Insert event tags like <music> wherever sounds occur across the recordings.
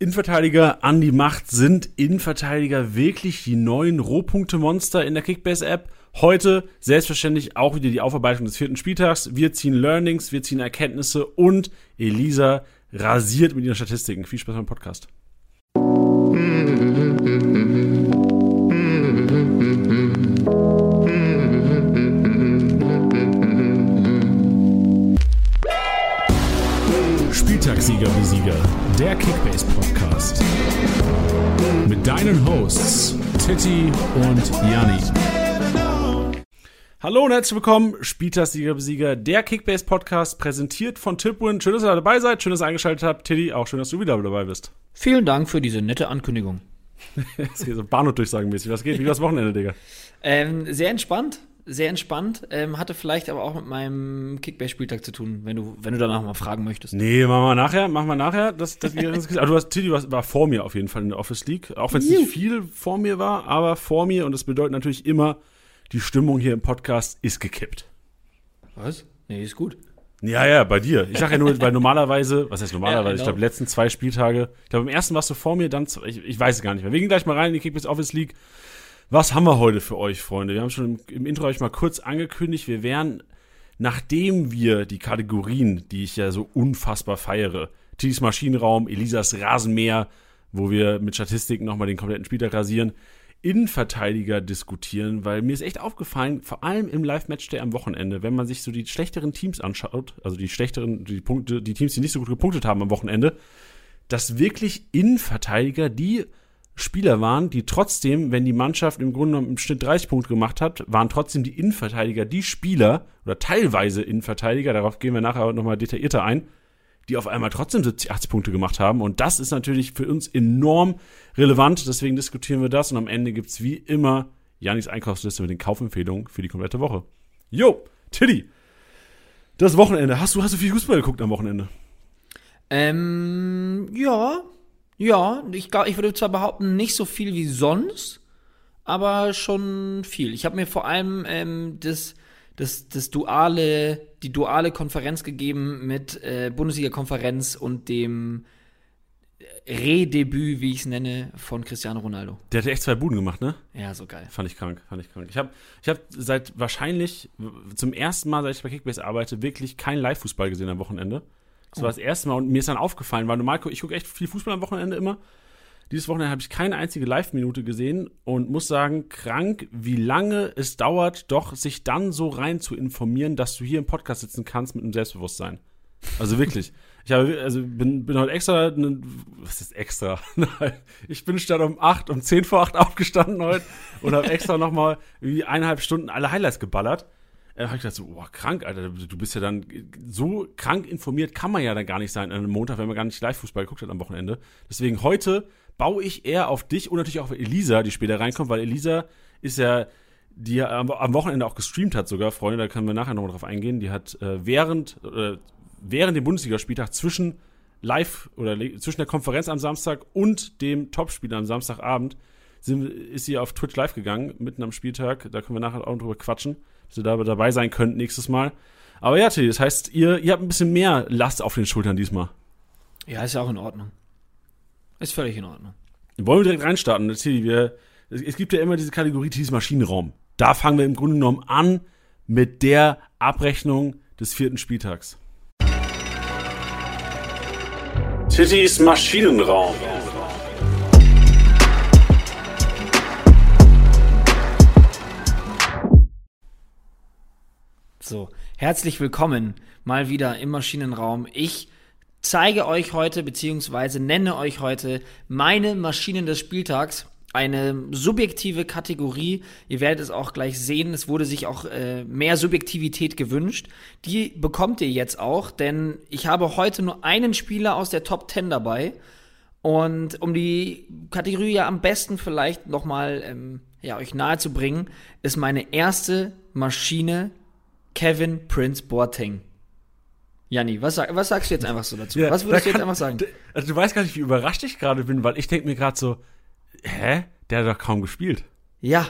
Innenverteidiger an die Macht sind Innenverteidiger wirklich die neuen Rohpunkte-Monster in der Kickbase-App. Heute selbstverständlich auch wieder die Aufarbeitung des vierten Spieltags. Wir ziehen Learnings, wir ziehen Erkenntnisse und Elisa rasiert mit ihren Statistiken. Viel Spaß beim Podcast. Spieltagssieger wie Sieger, der Kickbase Podcast. Mit deinen Hosts Titti und Janni. Hallo und herzlich willkommen, Spieltagssieger Besieger, der Kickbase Podcast, präsentiert von Tipwin. Schön, dass ihr dabei seid, schön, dass ihr eingeschaltet habt. Titti, auch schön, dass du wieder dabei bist. Vielen Dank für diese nette Ankündigung. <laughs> Es geht so Bahnhof-Durchsagen-mäßig. Was geht? Wie war das Wochenende, Digga? Ähm, sehr entspannt, sehr entspannt. Ähm, hatte vielleicht aber auch mit meinem Kickbase-Spieltag zu tun, wenn du, wenn du danach mal fragen möchtest. Nee, machen wir nachher, machen wir nachher. Das, das, das, aber du hast, Tilly war, war vor mir auf jeden Fall in der Office League. Auch wenn es nicht viel vor mir war, aber vor mir. Und das bedeutet natürlich immer, die Stimmung hier im Podcast ist gekippt. Was? Nee, ist gut. Ja, ja, bei dir. Ich sag ja nur, weil normalerweise, was heißt normalerweise? Ja, genau. Ich glaube, letzten zwei Spieltage, ich glaube, im ersten warst du vor mir, dann, zwei- ich, ich weiß es gar nicht mehr. Wir gehen gleich mal rein in die Kickbase Office League. Was haben wir heute für euch, Freunde? Wir haben schon im, im Intro euch mal kurz angekündigt, wir werden, nachdem wir die Kategorien, die ich ja so unfassbar feiere, Tidis Maschinenraum, Elisas Rasenmäher, wo wir mit Statistiken nochmal den kompletten Spieltag rasieren, Innenverteidiger diskutieren, weil mir ist echt aufgefallen, vor allem im Live-Match-Day am Wochenende, wenn man sich so die schlechteren Teams anschaut, also die schlechteren, die Punkte, die Teams, die nicht so gut gepunktet haben am Wochenende, dass wirklich Innenverteidiger die Spieler waren, die trotzdem, wenn die Mannschaft im Grunde genommen im Schnitt 30 Punkte gemacht hat, waren trotzdem die Innenverteidiger die Spieler oder teilweise Innenverteidiger, darauf gehen wir nachher nochmal detaillierter ein, die auf einmal trotzdem 70, 80 Punkte gemacht haben. Und das ist natürlich für uns enorm relevant. Deswegen diskutieren wir das. Und am Ende gibt's wie immer Janis Einkaufsliste mit den Kaufempfehlungen für die komplette Woche. Jo, Tiddy, das Wochenende. Hast du, hast du viel Fußball geguckt am Wochenende? Ähm, ja, ja, ich ich würde zwar behaupten, nicht so viel wie sonst, aber schon viel. Ich habe mir vor allem ähm, das, das, das duale, die duale Konferenz gegeben mit äh, Bundesliga-Konferenz und dem Redebüt, wie ich es nenne, von Cristiano Ronaldo. Der hat ja echt zwei Buden gemacht, ne? Ja, so geil. Fand ich krank, fand ich krank. Ich habe ich hab seit wahrscheinlich zum ersten Mal, seit ich bei Kickbase arbeite, wirklich keinen Live-Fußball gesehen am Wochenende. Das war das erste Mal und mir ist dann aufgefallen, weil normal ich gucke echt viel Fußball am Wochenende immer. Dieses Wochenende habe ich keine einzige Live-Minute gesehen und muss sagen, krank, wie lange es dauert, doch sich dann so rein zu informieren, dass du hier im Podcast sitzen kannst mit einem Selbstbewusstsein. Also wirklich. <laughs> Ich habe, also bin, bin heute extra, ne- was ist extra? Nein, <laughs> ich bin statt um 8, um 10 vor 8 aufgestanden heute und habe extra nochmal irgendwie eineinhalb Stunden alle Highlights geballert. Da habe ich gedacht so, boah, krank, Alter, du bist ja dann so krank informiert, kann man ja dann gar nicht sein an einem Montag, wenn man gar nicht Live-Fußball geguckt hat am Wochenende. Deswegen heute baue ich eher auf dich und natürlich auch auf Elisa, die später reinkommt, weil Elisa ist ja, die am, Wochenende auch gestreamt hat sogar, Freunde, da können wir nachher nochmal drauf eingehen. Die hat äh, während, äh, während dem Bundesligaspieltag zwischen Live oder zwischen der Konferenz am Samstag und dem Topspiel am Samstagabend sind, ist sie auf Twitch live gegangen, mitten am Spieltag. Da können wir nachher auch noch drüber quatschen, dass ihr da dabei sein könnt nächstes Mal. Aber ja, Tilly, das heißt, ihr, ihr habt ein bisschen mehr Last auf den Schultern diesmal. Ja, ist ja auch in Ordnung. Ist völlig in Ordnung. Wollen wir direkt reinstarten? Tilly, wir, es, es gibt ja immer diese Kategorie Tillys Maschinenraum. Da fangen wir im Grunde genommen an mit der Abrechnung des vierten Spieltags. Tittys Maschinenraum. So, herzlich willkommen mal wieder im Maschinenraum. Ich zeige euch heute, beziehungsweise nenne euch heute meine Maschinen des Spieltags. Eine subjektive Kategorie. Ihr werdet es auch gleich sehen. Es wurde sich auch äh, mehr Subjektivität gewünscht. Die bekommt ihr jetzt auch, denn ich habe heute nur einen Spieler aus der Top 10 dabei. Und um die Kategorie ja am besten vielleicht nochmal ähm, ja, euch nahe zu bringen, ist meine erste Maschine Kevin Prince Boateng. Janni, was, sag, was sagst du jetzt einfach so dazu? was würdest da du jetzt einfach sagen? Also du weißt gar nicht, wie überrascht ich gerade bin, weil ich denke mir gerade so, hä? Der hat doch kaum gespielt. Ja,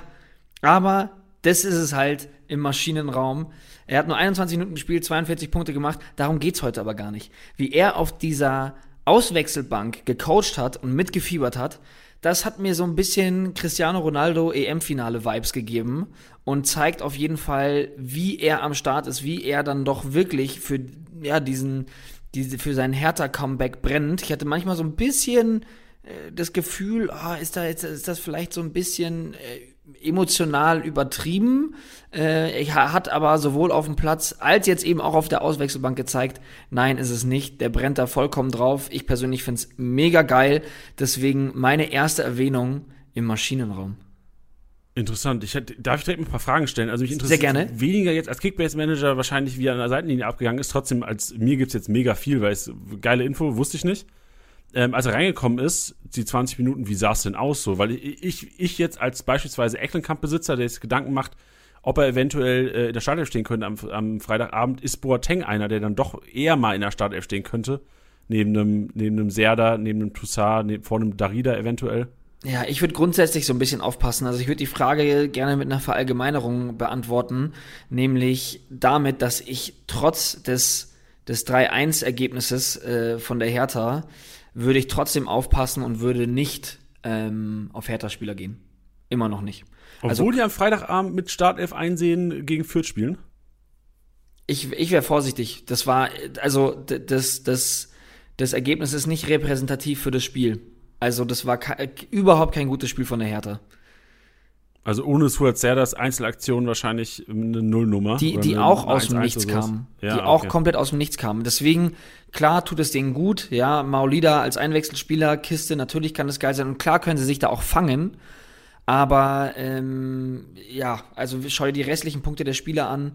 aber das ist es halt im Maschinenraum. Er hat nur 21 Minuten gespielt, 42 Punkte gemacht. Darum geht's heute aber gar nicht. Wie er auf dieser, Auswechselbank gecoacht hat und mitgefiebert hat, das hat mir so ein bisschen Cristiano Ronaldo EM-Finale-Vibes gegeben und zeigt auf jeden Fall, wie er am Start ist, wie er dann doch wirklich für ja, diesen, diese, für sein Hertha-Comeback brennt. Ich hatte manchmal so ein bisschen äh, das Gefühl, ah, ist, da jetzt, ist das vielleicht so ein bisschen äh, emotional übertrieben. Äh, er hat aber sowohl auf dem Platz als jetzt eben auch auf der Auswechselbank gezeigt, nein, ist es nicht. Der brennt da vollkommen drauf. Ich persönlich finde es mega geil. Deswegen meine erste Erwähnung im Maschinenraum. Interessant. Ich hätte, darf ich direkt ein paar Fragen stellen? Also mich interessiert Sehr gerne. weniger jetzt als Kickbase-Manager wahrscheinlich, wie er an der Seitenlinie abgegangen ist. Trotzdem, als mir gibt's jetzt mega viel, weil es geile Info, wusste ich nicht. Ähm, als er reingekommen ist, die 20 Minuten, wie sah es denn aus so? Weil ich, ich jetzt als beispielsweise Ecklenkamp-Besitzer, der sich Gedanken macht, ob er eventuell äh, in der Startelf stehen könnte am, am Freitagabend, ist Boateng einer, der dann doch eher mal in der Startelf stehen könnte. Neben einem, neben einem Serda, neben einem Toussaint, neben, vor einem Darida eventuell. Ja, ich würde grundsätzlich so ein bisschen aufpassen. Also ich würde die Frage gerne mit einer Verallgemeinerung beantworten, nämlich damit, dass ich trotz des, des 3-1-Ergebnisses äh, von der Hertha würde ich trotzdem aufpassen und würde nicht ähm, auf Hertha-Spieler gehen. Immer noch nicht. Obwohl Also- die am Freitagabend mit Startelf einsehen gegen Fürth spielen. Ich, ich wäre vorsichtig. Das war, also das, das, das Ergebnis ist nicht repräsentativ für das Spiel. Also das war ke überhaupt kein gutes Spiel von der Hertha. Also ohne Suat Serdas Einzelaktion wahrscheinlich eine Nullnummer. Die, die auch aus dem 1-1 Nichts kamen. Ja, die auch okay. komplett aus dem Nichts kamen. Deswegen, klar tut es denen gut. Ja, Maulida als Einwechselspieler, Kiste, natürlich kann das geil sein. Und klar können sie sich da auch fangen. Aber ähm, ja, also schau dir die restlichen Punkte der Spieler an.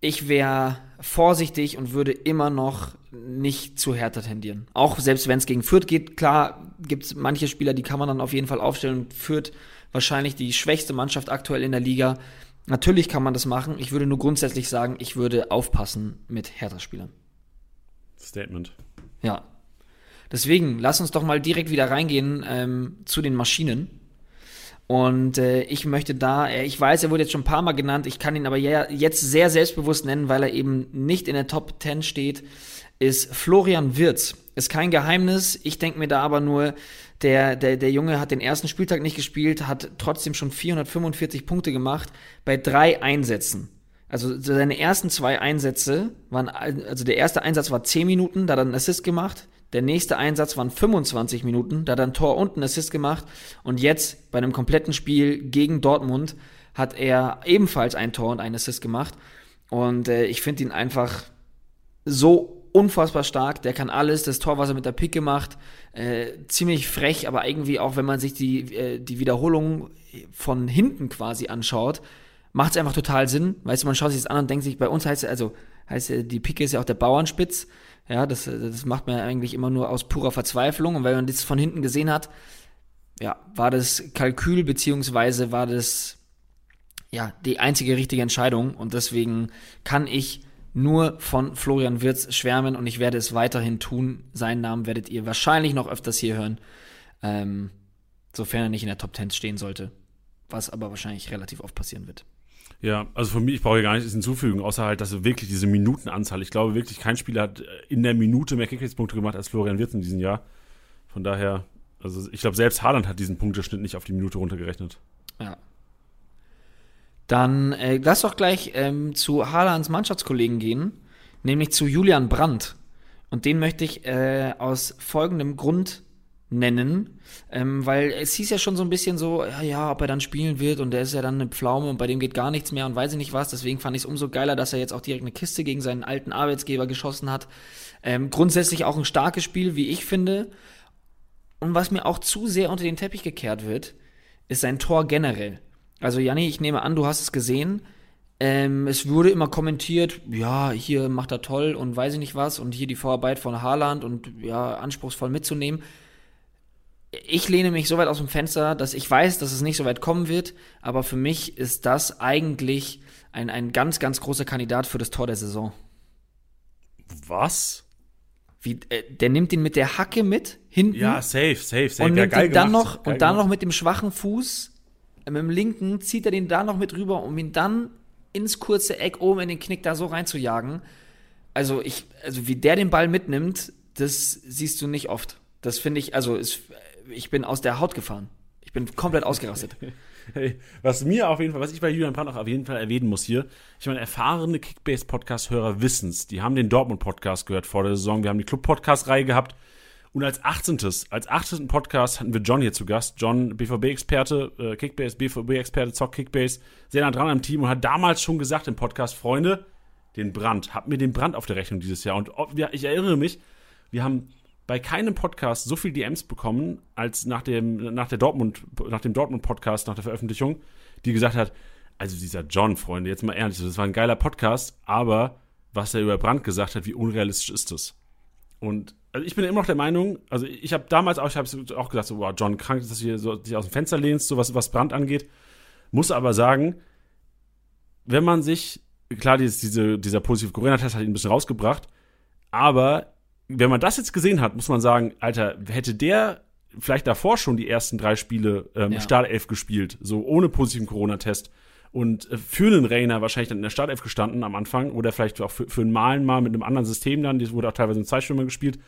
Ich wäre vorsichtig und würde immer noch nicht zu härter tendieren. Auch selbst wenn es gegen Fürth geht, klar gibt es manche Spieler, die kann man dann auf jeden Fall aufstellen. Fürth wahrscheinlich die schwächste Mannschaft aktuell in der Liga. Natürlich kann man das machen. Ich würde nur grundsätzlich sagen, ich würde aufpassen mit Hertha-Spielern. Statement. Ja. Deswegen, lass uns doch mal direkt wieder reingehen ähm, zu den Maschinen. Und äh, ich möchte da, äh, ich weiß, er wurde jetzt schon ein paar Mal genannt, ich kann ihn aber ja, jetzt sehr selbstbewusst nennen, weil er eben nicht in der Top 10 steht, ist Florian Wirz. Ist kein Geheimnis, ich denke mir da aber nur, der, der, der Junge hat den ersten Spieltag nicht gespielt, hat trotzdem schon 445 Punkte gemacht bei drei Einsätzen. Also seine ersten zwei Einsätze waren, also der erste Einsatz war 10 Minuten, da hat er einen Assist gemacht. Der nächste Einsatz waren 25 Minuten, da hat er ein Tor und einen Assist gemacht. Und jetzt bei einem kompletten Spiel gegen Dortmund hat er ebenfalls ein Tor und einen Assist gemacht. Und äh, ich finde ihn einfach so unfassbar stark. Der kann alles. Das Tor, was er mit der Picke macht, äh, ziemlich frech, aber irgendwie auch, wenn man sich die, äh, die Wiederholung von hinten quasi anschaut, macht es einfach total Sinn. Weißt du, man schaut sich das an und denkt sich, bei uns heißt es, also heißt die Picke ist ja auch der Bauernspitz. Ja, das, das macht man eigentlich immer nur aus purer Verzweiflung. Und wenn man das von hinten gesehen hat, ja, war das Kalkül, beziehungsweise war das ja die einzige richtige Entscheidung. Und deswegen kann ich nur von Florian Wirz schwärmen und ich werde es weiterhin tun. Seinen Namen werdet ihr wahrscheinlich noch öfters hier hören, ähm, sofern er nicht in der Top 10 stehen sollte. Was aber wahrscheinlich relativ oft passieren wird. Ja, also von mir, ich brauche hier gar nichts hinzufügen, außer halt, dass wirklich diese Minutenanzahl, ich glaube wirklich, kein Spieler hat in der Minute mehr Kickbase-Punkte gemacht als Florian Wirtz in diesem Jahr. Von daher, also ich glaube, selbst Haaland hat diesen Punkteschnitt nicht auf die Minute runtergerechnet. Ja. Dann äh, lass doch gleich ähm, zu Haalands Mannschaftskollegen gehen, nämlich zu Julian Brandt. Und den möchte ich äh, aus folgendem Grund nennen, ähm, weil es hieß ja schon so ein bisschen so, ja, ja, ob er dann spielen wird und der ist ja dann eine Pflaume und bei dem geht gar nichts mehr und weiß ich nicht was. Deswegen fand ich es umso geiler, dass er jetzt auch direkt eine Kiste gegen seinen alten Arbeitsgeber geschossen hat. Ähm, grundsätzlich auch ein starkes Spiel, wie ich finde. Und was mir auch zu sehr unter den Teppich gekehrt wird, ist sein Tor generell. Also Janni, ich nehme an, du hast es gesehen. Ähm, es wurde immer kommentiert, ja, hier macht er toll und weiß ich nicht was und hier die Vorarbeit von Haaland und ja, anspruchsvoll mitzunehmen. Ich lehne mich so weit aus dem Fenster, dass ich weiß, dass es nicht so weit kommen wird, aber für mich ist das eigentlich ein, ein ganz, ganz großer Kandidat für das Tor der Saison. Was? Wie, äh, der nimmt ihn mit der Hacke mit, hinten. Ja, safe, safe, safe. und ja, nimmt ihn dann gemacht, noch geil und dann gemacht. noch mit dem schwachen Fuß mit dem linken zieht er den da noch mit rüber, um ihn dann ins kurze Eck oben in den Knick da so reinzujagen. Also ich, also wie der den Ball mitnimmt, das siehst du nicht oft. Das finde ich, also ist, ich bin aus der Haut gefahren. Ich bin komplett ausgerastet. <laughs> Hey, was mir auf jeden Fall, was ich bei Julian Brandt auch auf jeden Fall erwähnen muss hier, ich meine, erfahrene Kickbase-Podcast-Hörer wissen's. Die haben den Dortmund-Podcast gehört vor der Saison. Wir haben die Club-Podcast-Reihe gehabt. Und als 18. als 18. Podcast hatten wir John hier zu Gast. John, BVB-Experte, äh, Kickbase, BVB-Experte, Zock Kickbase, sehr nah dran am Team und hat damals schon gesagt im Podcast, Freunde, den Brand, habt mir den Brand auf der Rechnung dieses Jahr. Und ich erinnere mich, wir haben bei keinem Podcast so viel DMs bekommen, als nach dem, nach der Dortmund, nach dem Dortmund-Podcast, nach der Veröffentlichung, die gesagt hat, also dieser John, Freunde, jetzt mal ehrlich, das war ein geiler Podcast, aber was er über Brand gesagt hat, wie unrealistisch ist das? Und also ich bin immer noch der Meinung, also ich habe damals auch, ich habe auch gesagt, so, wow, John, krank, dass du hier so, dich aus dem Fenster lehnst, so was, was Brand angeht. Muss aber sagen, wenn man sich, klar, dieses, diese, dieser positive Corona-Test hat ihn ein bisschen rausgebracht, aber wenn man das jetzt gesehen hat, muss man sagen, Alter, hätte der vielleicht davor schon die ersten drei Spiele ähm, ja. Startelf gespielt, so ohne positiven Corona-Test und äh, für einen Rainer wahrscheinlich dann in der Startelf gestanden am Anfang oder vielleicht auch für, für einen Malen mal mit einem anderen System dann, das wurde auch teilweise in Zeitstürmer gespielt,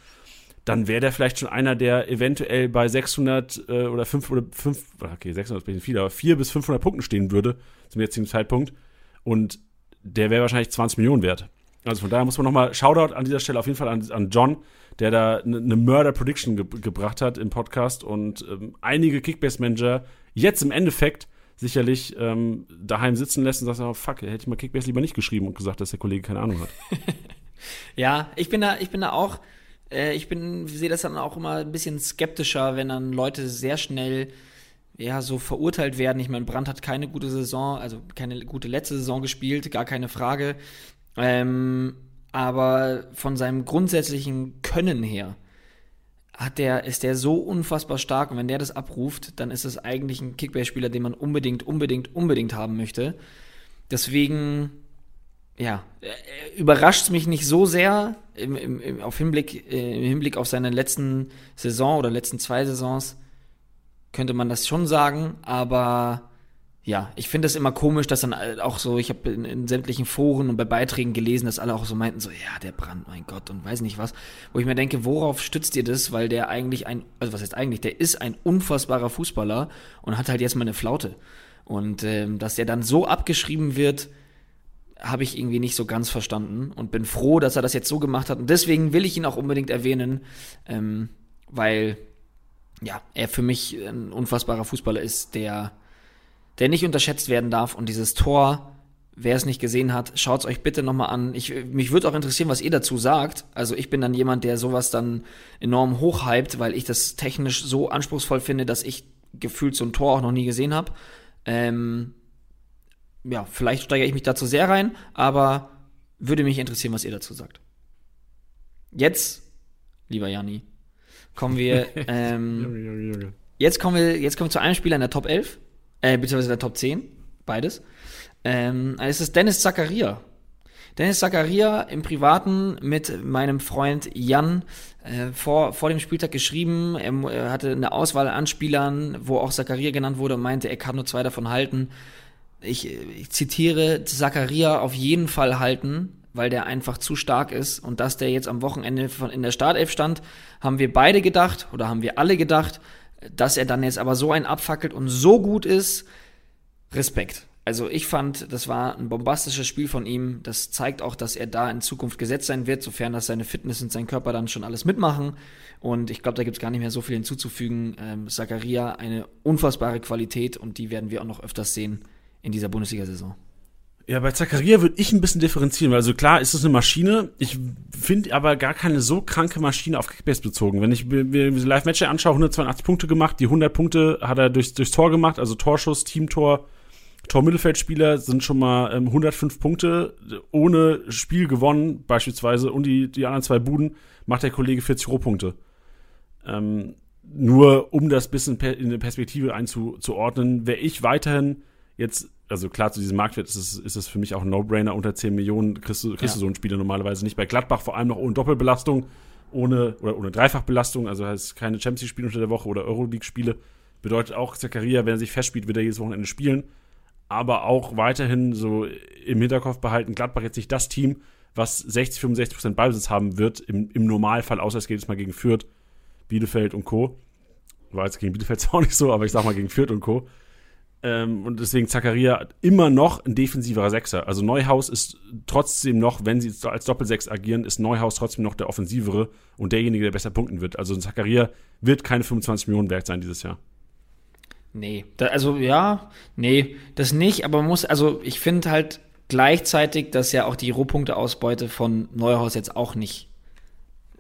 dann wäre der vielleicht schon einer, der eventuell bei 600 äh, oder 5 oder 5, okay, 600 ist ein bisschen viel, aber 4 bis 500 Punkten stehen würde zum jetzigen Zeitpunkt und der wäre wahrscheinlich 20 Millionen wert. Also von daher muss man nochmal Shoutout an dieser Stelle auf jeden Fall an, an John, der da eine ne Murder Prediction ge gebracht hat im Podcast und ähm, einige Kickbase-Manager jetzt im Endeffekt sicherlich ähm, daheim sitzen lässt und sagt, oh, fuck, hätte ich mal Kickbase lieber nicht geschrieben und gesagt, dass der Kollege keine Ahnung hat. <laughs> ja, ich bin da, ich bin da auch, äh, ich bin, sehe das dann auch immer ein bisschen skeptischer, wenn dann Leute sehr schnell ja, so verurteilt werden. Ich meine, Brandt hat keine gute Saison, also keine gute letzte Saison gespielt, gar keine Frage. Ähm, aber von seinem grundsätzlichen Können her hat der, ist der so unfassbar stark und wenn der das abruft, dann ist es eigentlich ein Kickbase-Spieler, den man unbedingt, unbedingt, unbedingt haben möchte. Deswegen, ja, äh, überrascht es mich nicht so sehr im, im, auf Hinblick, äh, im Hinblick auf seine letzten Saison oder letzten zwei Saisons, könnte man das schon sagen, aber ja, ich finde es immer komisch, dass dann auch so, ich habe in, in, sämtlichen Foren und bei Beiträgen gelesen, dass alle auch so meinten, so, ja, der Brand, mein Gott, und weiß nicht was. Wo ich mir denke, worauf stützt ihr das? Weil der eigentlich ein, also was heißt eigentlich, der ist ein unfassbarer Fußballer und hat halt jetzt mal eine Flaute. Und ähm, dass der dann so abgeschrieben wird, habe ich irgendwie nicht so ganz verstanden und bin froh, dass er das jetzt so gemacht hat. Und deswegen will ich ihn auch unbedingt erwähnen, ähm, weil ja, er für mich ein unfassbarer Fußballer ist, der der nicht unterschätzt werden darf. Und dieses Tor, wer es nicht gesehen hat, schaut es euch bitte nochmal an. Ich, mich würde auch interessieren, was ihr dazu sagt. Also ich bin dann jemand, der sowas dann enorm hochhypt, weil ich das technisch so anspruchsvoll finde, dass ich gefühlt so ein Tor auch noch nie gesehen habe. Ähm, ja, vielleicht steigere ich mich dazu sehr rein, aber würde mich interessieren, was ihr dazu sagt. Jetzt, lieber Janni, kommen wir. <laughs> Ähm, jetzt kommen wir, jetzt kommen wir zu einem Spieler in der Top 11 äh, beziehungsweise der Top 10, beides. Ähm, es ist Dennis Zakaria. Dennis Zakaria im Privaten mit meinem Freund Jan äh, vor, vor dem Spieltag geschrieben. Er, er, hatte eine Auswahl an Spielern, wo auch Zakaria genannt wurde und meinte, er kann nur zwei davon halten. Ich, ich zitiere, Zakaria auf jeden Fall halten, weil der einfach zu stark ist. Und dass der jetzt am Wochenende von, in der Startelf stand, haben wir beide gedacht oder haben wir alle gedacht dass er dann jetzt aber so ein abfackelt und so gut ist, Respekt. Also ich fand, das war ein bombastisches Spiel von ihm. Das zeigt auch, dass er da in Zukunft gesetzt sein wird, sofern das seine Fitness und sein Körper dann schon alles mitmachen. Und ich glaube, da gibt es gar nicht mehr so viel hinzuzufügen. Ähm, Zakaria eine unfassbare Qualität und die werden wir auch noch öfters sehen in dieser Bundesliga-Saison. Ja, bei Zakaria würde ich ein bisschen differenzieren, weil also klar ist es eine Maschine. Ich finde aber gar keine so kranke Maschine auf Kickbase bezogen. Wenn ich mir diese Live-Matches anschaue, 182 Punkte gemacht, die 100 Punkte hat er durch, durchs Tor gemacht, also Torschuss, Teamtor, Tor-Mittelfeldspieler sind schon mal ähm, 105 Punkte ohne Spiel gewonnen, beispielsweise, und die, die anderen zwei Buden macht der Kollege 40 Rohpunkte. Ähm, nur um das bisschen in eine Perspektive einzuordnen, wäre ich weiterhin jetzt also klar, zu diesem Marktwert ist es, ist es für mich auch ein No-Brainer. Unter 10 Millionen kriegst du, kriegst ja. du so einen Spieler normalerweise nicht. Bei Gladbach vor allem noch ohne Doppelbelastung, ohne oder ohne Dreifachbelastung, also heißt keine Champions League-Spiele unter der Woche oder Euroleague-Spiele. Bedeutet auch, Zakaria, wenn er sich festspielt, wird er jedes Wochenende spielen. Aber auch weiterhin so im Hinterkopf behalten, Gladbach jetzt nicht das Team, was 60, 65 Prozent Ballbesitz haben wird, im, im Normalfall, außer es geht jetzt mal gegen Fürth, Bielefeld und Co. War jetzt gegen Bielefeld zwar <laughs> auch nicht so, aber ich sag mal gegen Fürth und Co. Ähm, und deswegen Zakaria immer noch ein defensiverer Sechser. Also Neuhaus ist trotzdem noch, wenn sie als Doppelsechs agieren, ist Neuhaus trotzdem noch der offensivere und derjenige, der besser punkten wird. Also Zakaria wird keine 25 Millionen wert sein dieses Jahr. Nee, da, also ja, nee, das nicht, aber man muss, also ich finde halt gleichzeitig, dass ja auch die Rohpunkteausbeute von Neuhaus jetzt auch nicht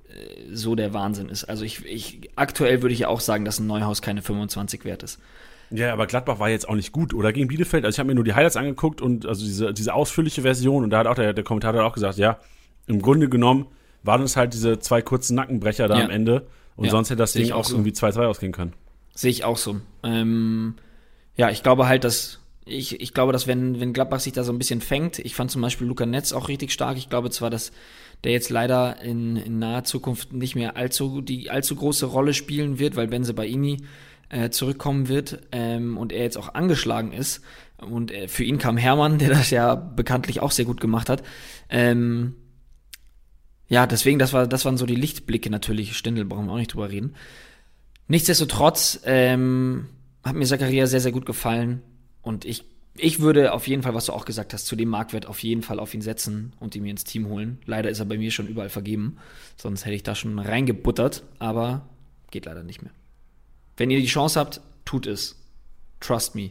äh, so der Wahnsinn ist. Also ich, ich aktuell würde ich ja auch sagen, dass ein Neuhaus keine 25 wert ist. Ja, aber Gladbach war jetzt auch nicht gut, oder gegen Bielefeld? Also ich habe mir nur die Highlights angeguckt und also diese, diese ausführliche Version und da hat auch der, der Kommentator auch gesagt, ja, im Grunde genommen waren es halt diese zwei kurzen Nackenbrecher da ja. am Ende und ja, sonst hätte das Ding auch, auch so. irgendwie 2-2 ausgehen können. Sehe ich auch so. Ähm, ja, ich glaube halt, dass ich, ich glaube, dass wenn, wenn Gladbach sich da so ein bisschen fängt, ich fand zum Beispiel Luca Netz auch richtig stark. Ich glaube zwar, dass der jetzt leider in, in naher Zukunft nicht mehr allzu, die allzu große Rolle spielen wird, weil Benze Baini äh, zurückkommen wird ähm, und er jetzt auch angeschlagen ist. Und äh, für ihn kam Hermann, der das ja bekanntlich auch sehr gut gemacht hat. Ähm, ja, deswegen, das, war, das waren so die Lichtblicke natürlich. Stindel brauchen wir auch nicht drüber reden. Nichtsdestotrotz ähm, hat mir Zakaria sehr, sehr gut gefallen. Und ich, ich würde auf jeden Fall, was du auch gesagt hast, zu dem Marktwert auf jeden Fall auf ihn setzen und ihn mir ins Team holen. Leider ist er bei mir schon überall vergeben. Sonst hätte ich da schon reingebuttert. Aber geht leider nicht mehr. Wenn ihr die Chance habt, tut es. Trust me.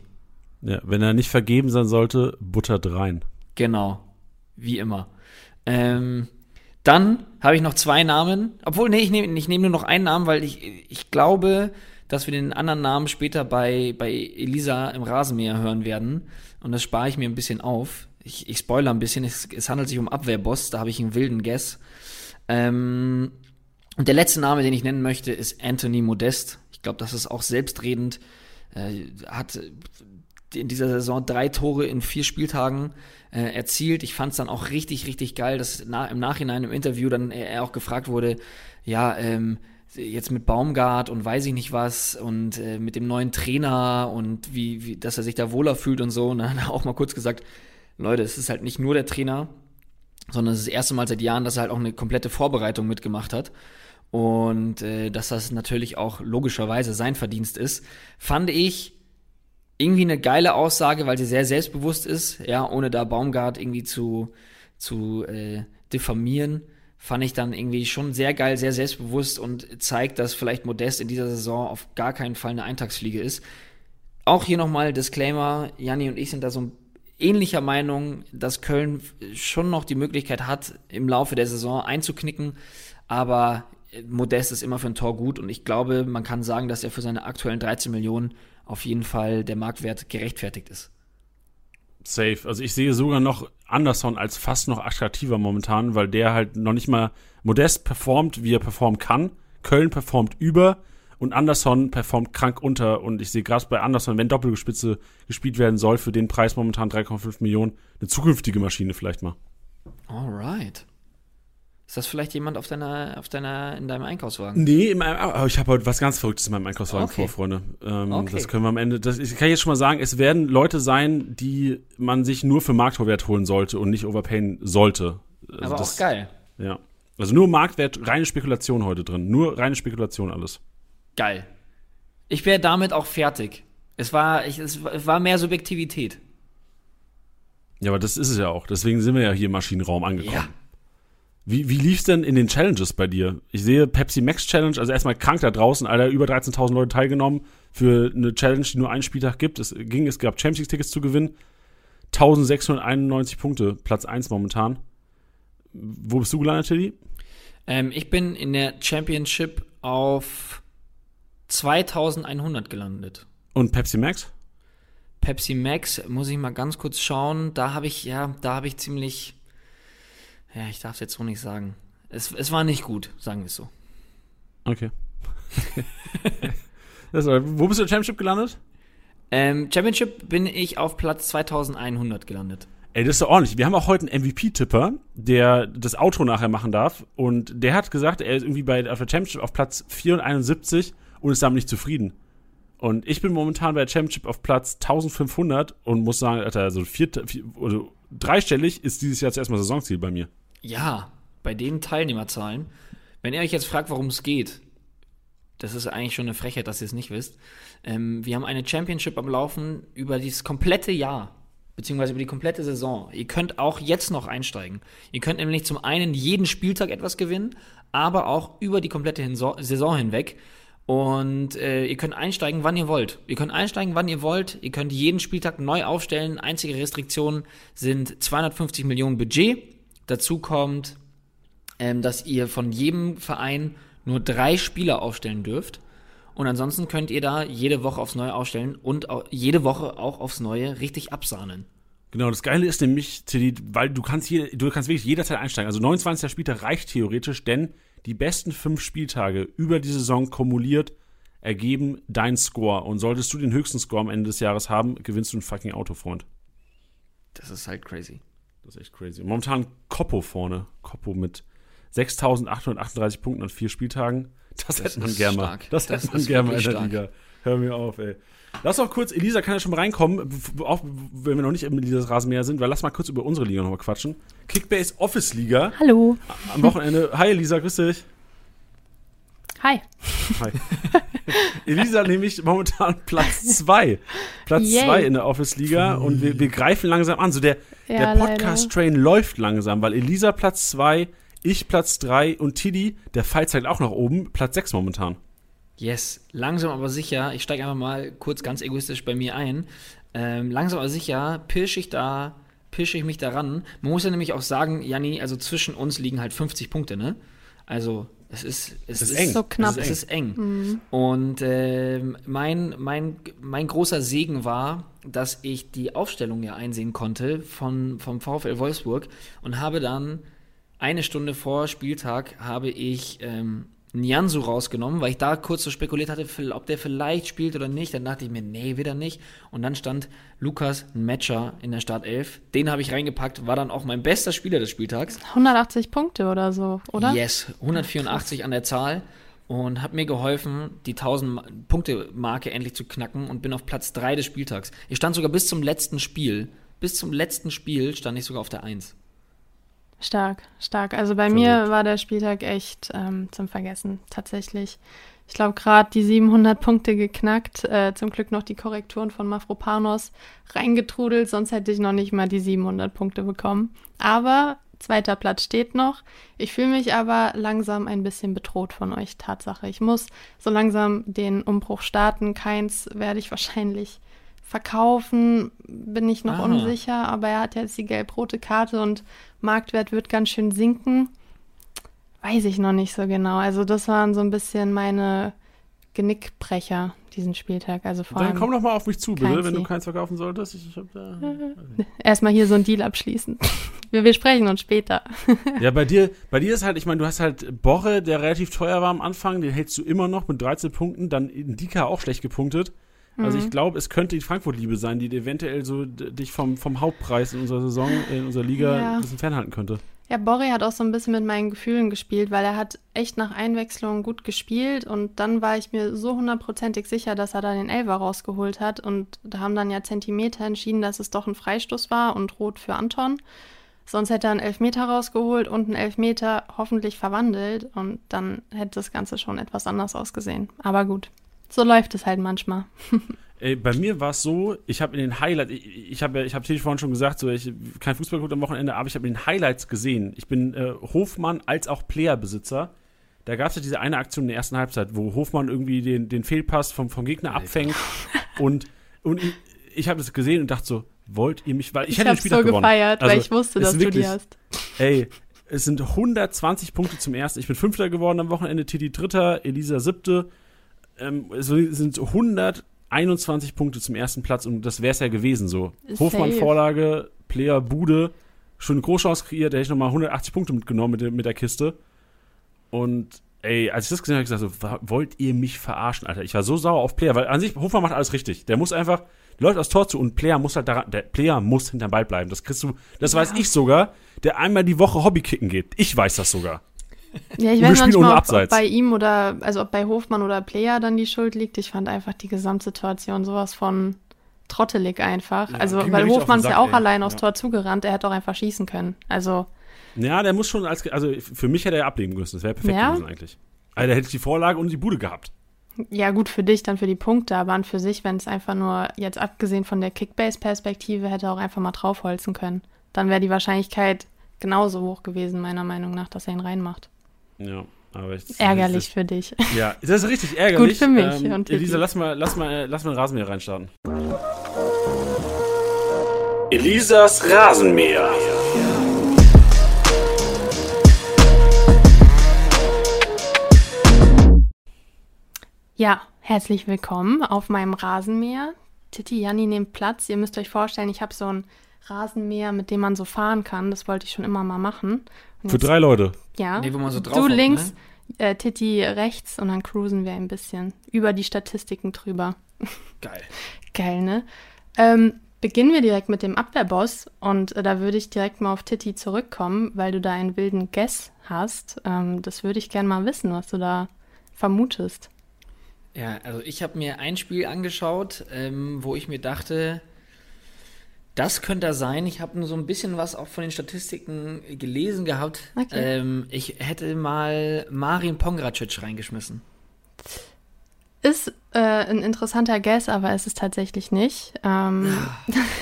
Ja, wenn er nicht vergeben sein sollte, buttert rein. Genau. Wie immer. Ähm, dann habe ich noch zwei Namen. Obwohl, nee, ich nehme ich nehm nur noch einen Namen, weil ich, ich glaube, dass wir den anderen Namen später bei, bei Elisa im Rasenmäher hören werden. Und das spare ich mir ein bisschen auf. Ich, ich spoilere ein bisschen. Es, es handelt sich um Abwehrboss. Da habe ich einen wilden Guess. Ähm, und der letzte Name, den ich nennen möchte, ist Anthony Modest. Ich glaube, das ist auch selbstredend. Äh, hat in dieser Saison drei Tore in vier Spieltagen äh, erzielt. Ich fand es dann auch richtig, richtig geil, dass na, im Nachhinein im Interview dann er auch gefragt wurde, ja, ähm, jetzt mit Baumgart und weiß ich nicht was und äh, mit dem neuen Trainer und wie, wie, dass er sich da wohler fühlt und so. Und <laughs> dann hat er auch mal kurz gesagt, Leute, es ist halt nicht nur der Trainer, sondern es ist das erste Mal seit Jahren, dass er halt auch eine komplette Vorbereitung mitgemacht hat. Und äh, dass das natürlich auch logischerweise sein Verdienst ist, fand ich irgendwie eine geile Aussage, weil sie sehr selbstbewusst ist, ja, ohne da Baumgart irgendwie zu, zu äh, diffamieren, fand ich dann irgendwie schon sehr geil, sehr selbstbewusst und zeigt, dass vielleicht Modest in dieser Saison auf gar keinen Fall eine Eintagsfliege ist. Auch hier nochmal Disclaimer, Janni und ich sind da so ähnlicher Meinung, dass Köln schon noch die Möglichkeit hat, im Laufe der Saison einzuknicken, aber Modest ist immer für ein Tor gut und ich glaube, man kann sagen, dass er für seine aktuellen 13 Millionen auf jeden Fall der Marktwert gerechtfertigt ist. Safe. Also ich sehe sogar noch Anderson als fast noch attraktiver momentan, weil der halt noch nicht mal modest performt, wie er performen kann. Köln performt über und Anderson performt krank unter. Und ich sehe gerade bei Anderson, wenn Doppelspitze gespielt werden soll, für den Preis momentan 3,5 Millionen, eine zukünftige Maschine vielleicht mal. Alright. Ist das vielleicht jemand auf deiner, auf deiner, in deinem Einkaufswagen? Nee, in meinem, aber ich habe heute was ganz Verrücktes in meinem Einkaufswagen okay. vor, Freunde. Ähm, okay. Das können wir am Ende, das, ich kann jetzt schon mal sagen, es werden Leute sein, die man sich nur für Marktwert holen sollte und nicht overpayen sollte. Also aber das, auch geil. Ja. Also nur Marktwert, reine Spekulation heute drin. Nur reine Spekulation alles. Geil. Ich wäre damit auch fertig. Es war, ich, es war mehr Subjektivität. Ja, aber das ist es ja auch. Deswegen sind wir ja hier im Maschinenraum angekommen. Ja. Wie, wie lief's denn in den Challenges bei dir? Ich sehe Pepsi Max Challenge, also erstmal krank da draußen, Alter, über 13.000 Leute teilgenommen für eine Challenge, die nur einen Spieltag gibt. Es ging, es gab Champions League Tickets zu gewinnen. 1691 Punkte, Platz 1 momentan. Wo bist du gelandet, Tilly? Ähm, ich bin in der Championship auf 2100 gelandet. Und Pepsi Max? Pepsi Max, muss ich mal ganz kurz schauen. Da habe ich, ja, da habe ich ziemlich ja, ich darf es jetzt so nicht sagen. Es, es war nicht gut, sagen wir es so. Okay. <laughs> das war, wo bist du in der Championship gelandet? Ähm, Championship bin ich auf Platz 2100 gelandet. Ey, das ist doch ordentlich. Wir haben auch heute einen MVP-Tipper, der das Auto nachher machen darf. Und der hat gesagt, er ist irgendwie bei, auf der Championship auf Platz 74 und ist damit nicht zufrieden. Und ich bin momentan bei der Championship auf Platz 1500 und muss sagen, Alter, also vier, vier, also dreistellig ist dieses Jahr zuerst mal Saisonziel bei mir. Ja, bei den Teilnehmerzahlen. Wenn ihr euch jetzt fragt, worum es geht, das ist eigentlich schon eine Frechheit, dass ihr es nicht wisst. Ähm, wir haben eine Championship am Laufen über dieses komplette Jahr, beziehungsweise über die komplette Saison. Ihr könnt auch jetzt noch einsteigen. Ihr könnt nämlich zum einen jeden Spieltag etwas gewinnen, aber auch über die komplette Saison hinweg. Und äh, ihr könnt einsteigen, wann ihr wollt. Ihr könnt einsteigen, wann ihr wollt. Ihr könnt jeden Spieltag neu aufstellen. Einzige Restriktion sind 250 Millionen Budget. Dazu kommt, ähm, dass ihr von jedem Verein nur drei Spieler aufstellen dürft. Und ansonsten könnt ihr da jede Woche aufs Neue aufstellen und jede Woche auch aufs Neue richtig absahnen. Genau, das Geile ist nämlich, weil du kannst, hier, du kannst wirklich jederzeit einsteigen. Also 29. Spieltag reicht theoretisch, denn die besten fünf Spieltage über die Saison kumuliert ergeben deinen Score. Und solltest du den höchsten Score am Ende des Jahres haben, gewinnst du ein fucking Auto, Freund. Das ist halt crazy. Das ist echt crazy. Momentan Koppo vorne. Koppo mit 6.838 Punkten an vier Spieltagen. Das, Das hätte man gerne mal. Das, Das hätte man gerne mal in der stark. Liga. Hör mir auf, ey. Lass auch kurz, Elisa kann ja schon mal reinkommen, auch wenn wir noch nicht im Elisas Rasenmäher sind, weil lass mal kurz über unsere Liga nochmal quatschen. Kickbase Office Liga Hallo. am Wochenende. Hi Elisa, grüß dich. Hi. Hi. Elisa nämlich momentan Platz <laughs> 2. Platz Yay. 2 in der Office Liga und wir, wir greifen langsam an. So der, Ja, der Podcast-Train läuft langsam, weil Elisa Platz 2, ich Platz 3 und Tiddy, der Fall zeigt auch nach oben, Platz 6 momentan. Yes, langsam aber sicher, ich steige einfach mal kurz ganz egoistisch bei mir ein. Ähm, langsam aber sicher pirsche ich da, pirsche ich mich daran. Man muss ja nämlich auch sagen, Janni, also zwischen uns liegen halt 50 Punkte, ne? Also es ist, es ist eng. So knapp. Es ist eng. Und ähm, mein, mein, mein großer Segen war, dass ich die Aufstellung ja einsehen konnte von, vom VfL Wolfsburg und habe dann eine Stunde vor Spieltag habe ich ähm, Nianzu rausgenommen, weil ich da kurz so spekuliert hatte, ob der vielleicht spielt oder nicht. Dann dachte ich mir, nee, wieder nicht. Und dann stand Lukas Metscher in der Startelf. Den habe ich reingepackt, war dann auch mein bester Spieler des Spieltags. 180 Punkte oder so, oder? Yes, 184 an der Zahl und hat mir geholfen, die 1000 Punkte Marke endlich zu knacken und bin auf Platz 3 des Spieltags. Ich stand sogar bis zum letzten Spiel, bis zum letzten Spiel stand ich sogar auf der 1. Stark, stark. Also bei Verrückt. mir war der Spieltag echt ähm, zum Vergessen, tatsächlich. Ich glaube, gerade die 700 Punkte geknackt. Äh, zum Glück noch die Korrekturen von Mafropanos reingetrudelt, sonst hätte ich noch nicht mal die 700 Punkte bekommen. Aber zweiter Platz steht noch. Ich fühle mich aber langsam ein bisschen bedroht von euch, Tatsache. Ich muss so langsam den Umbruch starten. Keins werde ich wahrscheinlich verkaufen, bin ich noch Ah. unsicher, aber er hat jetzt die gelb-rote Karte und Marktwert wird ganz schön sinken. Weiß ich noch nicht so genau. Also das waren so ein bisschen meine Genickbrecher diesen Spieltag. Also vor Dann komm doch mal auf mich zu, bitte, wenn du keins verkaufen solltest. Ich, ich hab da, <laughs> erstmal hier so einen Deal abschließen. <laughs> wir, wir sprechen uns später. ja, bei dir, <laughs> bei dir ist halt, ich meine, du hast halt Borre, der relativ teuer war am Anfang, den hältst du immer noch mit 13 Punkten, dann Indika auch schlecht gepunktet. Also Mhm. ich glaube, es könnte die Frankfurt-Liebe sein, die eventuell so dich vom, vom Hauptpreis in unserer Saison, in unserer Liga Ja. ein bisschen fernhalten könnte. Ja, Borri hat auch so ein bisschen mit meinen Gefühlen gespielt, weil er hat echt nach Einwechslung gut gespielt und dann war ich mir so hundertprozentig sicher, dass er da den Elfer rausgeholt hat und da haben dann ja Zentimeter entschieden, dass es doch ein Freistoß war und rot für Anton. Sonst hätte er einen Elfmeter rausgeholt und einen Elfmeter hoffentlich verwandelt und dann hätte das Ganze schon etwas anders ausgesehen. Aber gut, so läuft es halt manchmal. Ey, bei mir war es so, ich habe in den Highlights, ich, ich habe ja, ich habe vorhin schon gesagt, so ich kein Fußball geguckt am Wochenende, aber ich habe in den Highlights gesehen. Ich bin äh, Hofmann als auch Playerbesitzer. Da gab es ja diese eine Aktion in der ersten Halbzeit, wo Hofmann irgendwie den, den Fehlpass vom, vom Gegner Alter. abfängt und, und ich, ich habe das gesehen und dachte so, wollt ihr mich, weil ich, hätte den Spieltag so gewonnen. gefeiert, weil Also, ich wusste, dass ist du wirklich- die hast. Ey, es sind 120 Punkte zum ersten. Ich bin Fünfter geworden am Wochenende, Titi Dritter, Elisa Siebte. Ähm, es sind 121 Punkte zum ersten Platz und das wäre es ja gewesen so. Safe. Hofmann Vorlage, Player Bude, schon eine Großchance kreiert, da hätte ich nochmal 180 Punkte mitgenommen mit der, mit der Kiste. Und ey, als ich das gesehen habe, habe ich gesagt, so, wollt ihr mich verarschen, Alter? Ich war so sauer auf Player, weil an sich, Hofmann macht alles richtig. Der muss einfach, läuft aufs Tor zu und Player muss halt daran, der Player muss hinterm Ball bleiben. Das kriegst du, das weiß ich sogar, der einmal die Woche Hobbykicken geht. Ich weiß das sogar. Ja, ich weiß nicht ob, ob bei ihm oder, also ob bei Hofmann oder Player dann die Schuld liegt. Ich fand einfach die Gesamtsituation sowas von trottelig einfach. Ja, also, weil Hofmann ist ja auch ey. allein aufs Ja. Tor zugerannt, er hätte auch einfach schießen können. Also, Ja, der muss schon als, also für mich hätte er ablegen müssen. Das wäre perfekt Ja? gewesen eigentlich. Also da hätte ich die Vorlage und die Bude gehabt. Ja, gut für dich, dann für die Punkte, aber an für sich, wenn es einfach nur, jetzt abgesehen von der Kickbase-Perspektive, hätte er auch einfach mal draufholzen können. Dann wäre die Wahrscheinlichkeit genauso hoch gewesen, meiner Meinung nach, dass er ihn reinmacht. Ja, aber ich, Ärgerlich für dich. Ja, das ist richtig ärgerlich. Gut für mich Ähm, und. Elisa, lass mal, lass mal, lass mal einen Rasenmäher reinstarten. Elisas Rasenmäher. Ja, herzlich willkommen auf meinem Rasenmäher. Titi, Janni nehmt Platz. Ihr müsst euch vorstellen, ich habe so ein Rasenmäher, mit dem man so fahren kann. Das wollte ich schon immer mal machen. Für drei Leute. Ja. Nee, wo man so drauf du hockt, links, ne? äh, Titi rechts und dann cruisen wir ein bisschen über die Statistiken drüber. Geil. <laughs> Geil, ne? Ähm, beginnen wir direkt mit dem Abwehrboss und äh, da würde ich direkt mal auf Titi zurückkommen, weil du da einen wilden Guess hast. Ähm, das würde ich gerne mal wissen, was du da vermutest. Ja, also ich habe mir ein Spiel angeschaut, ähm, wo ich mir dachte, das könnte er sein. Ich habe nur so ein bisschen was auch von den Statistiken gelesen gehabt. Okay. Ähm, ich hätte mal Marin Pongracic reingeschmissen. Ist äh, ein interessanter Guess, aber es ist tatsächlich nicht. Ähm,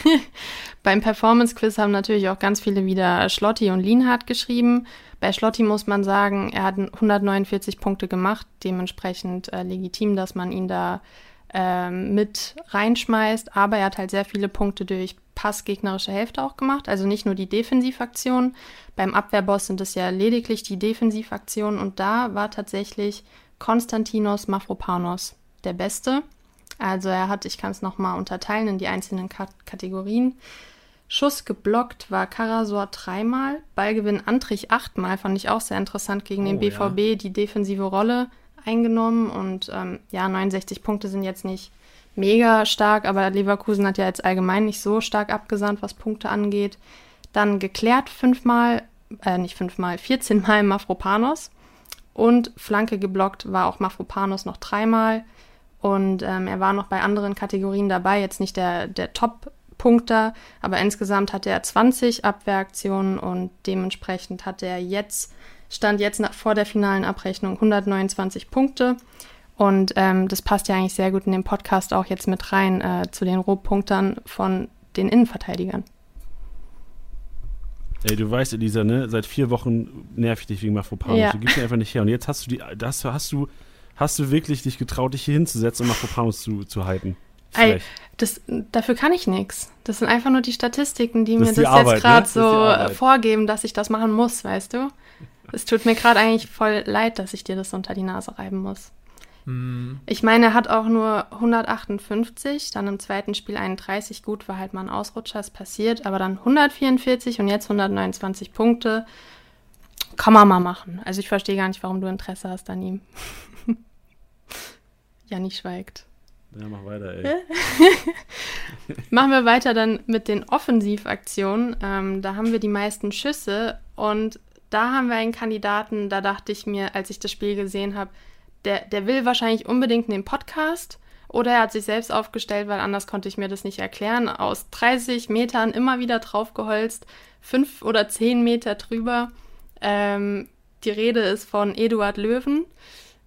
<laughs> beim Performance-Quiz haben natürlich auch ganz viele wieder Schlotti und Lienhardt geschrieben. Bei Schlotti muss man sagen, er hat 149 Punkte gemacht, dementsprechend äh, legitim, dass man ihn da ähm, mit reinschmeißt. Aber er hat halt sehr viele Punkte durch Pass gegnerische Hälfte auch gemacht, also nicht nur die Defensivaktionen. Beim Abwehrboss sind es ja lediglich die Defensivaktionen und da war tatsächlich Konstantinos Mafropanos der Beste. Also er hat, ich kann es nochmal unterteilen in die einzelnen Kat Kategorien. Schuss geblockt war Karasor dreimal, Ballgewinn Antrich achtmal, fand ich auch sehr interessant gegen den Oh, ja. BVB, die defensive Rolle eingenommen und ähm, ja, 69 Punkte sind jetzt nicht mega stark, aber Leverkusen hat ja jetzt allgemein nicht so stark abgesandt, was Punkte angeht. Dann geklärt fünfmal, äh, nicht fünfmal, 14 Mal Mafropanos und Flanke geblockt war auch Mafropanos noch dreimal. Und ähm, er war noch bei anderen Kategorien dabei, jetzt nicht der, der Top-Punkter, aber insgesamt hatte er 20 Abwehraktionen und dementsprechend hat er jetzt, stand jetzt nach, vor der finalen Abrechnung 129 Punkte. Und ähm, das passt ja eigentlich sehr gut in den Podcast auch jetzt mit rein äh, zu den Rohpunktern von den Innenverteidigern. Ey, du weißt, Elisa, ne? Seit vier Wochen nerv ich dich wegen Mafropanos. Ja. Du gibst mir einfach nicht her. Und jetzt hast du die, das hast du, hast du wirklich dich getraut, dich hier hinzusetzen und Mafropanos zu, zu halten. Ey, das, dafür kann ich nichts. Das sind einfach nur die Statistiken, die Das mir die das Arbeit, jetzt gerade ne? Das so Arbeit. äh, vorgeben, dass ich das machen muss, weißt du? Es tut mir gerade eigentlich voll leid, dass ich dir das unter die Nase reiben muss. Hm, Ich meine, er hat auch nur 158, dann im zweiten Spiel 31. Gut, war halt mal ein Ausrutscher, ist passiert, aber dann 144 und jetzt 129 Punkte. Kann man mal machen. Also ich verstehe gar nicht, warum du Interesse hast an ihm. <laughs> Janni schweigt. Ja, mach weiter, ey. <laughs> Machen wir weiter dann mit den Offensivaktionen. Ähm, da haben wir die meisten Schüsse und da haben wir einen Kandidaten, da dachte ich mir, als ich das Spiel gesehen habe, der, der will wahrscheinlich unbedingt in den Podcast oder er hat sich selbst aufgestellt, weil anders konnte ich mir das nicht erklären. Aus 30 Metern immer wieder draufgeholzt, fünf oder zehn Meter drüber. Ähm, die Rede ist von Eduard Löwen.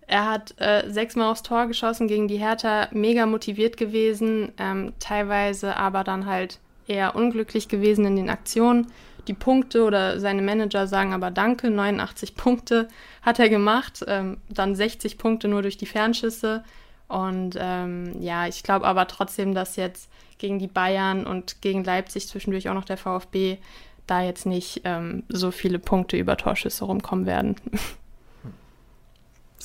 Er hat äh, sechsmal aufs Tor geschossen gegen die Hertha, mega motiviert gewesen, ähm, teilweise aber dann halt eher unglücklich gewesen in den Aktionen. Die Punkte oder seine Manager sagen aber Danke, 89 Punkte hat er gemacht, ähm, dann 60 Punkte nur durch die Fernschüsse. Und ähm, ja, ich glaube aber trotzdem, dass jetzt gegen die Bayern und gegen Leipzig zwischendurch auch noch der VfB da jetzt nicht ähm, so viele Punkte über Torschüsse rumkommen werden. <laughs>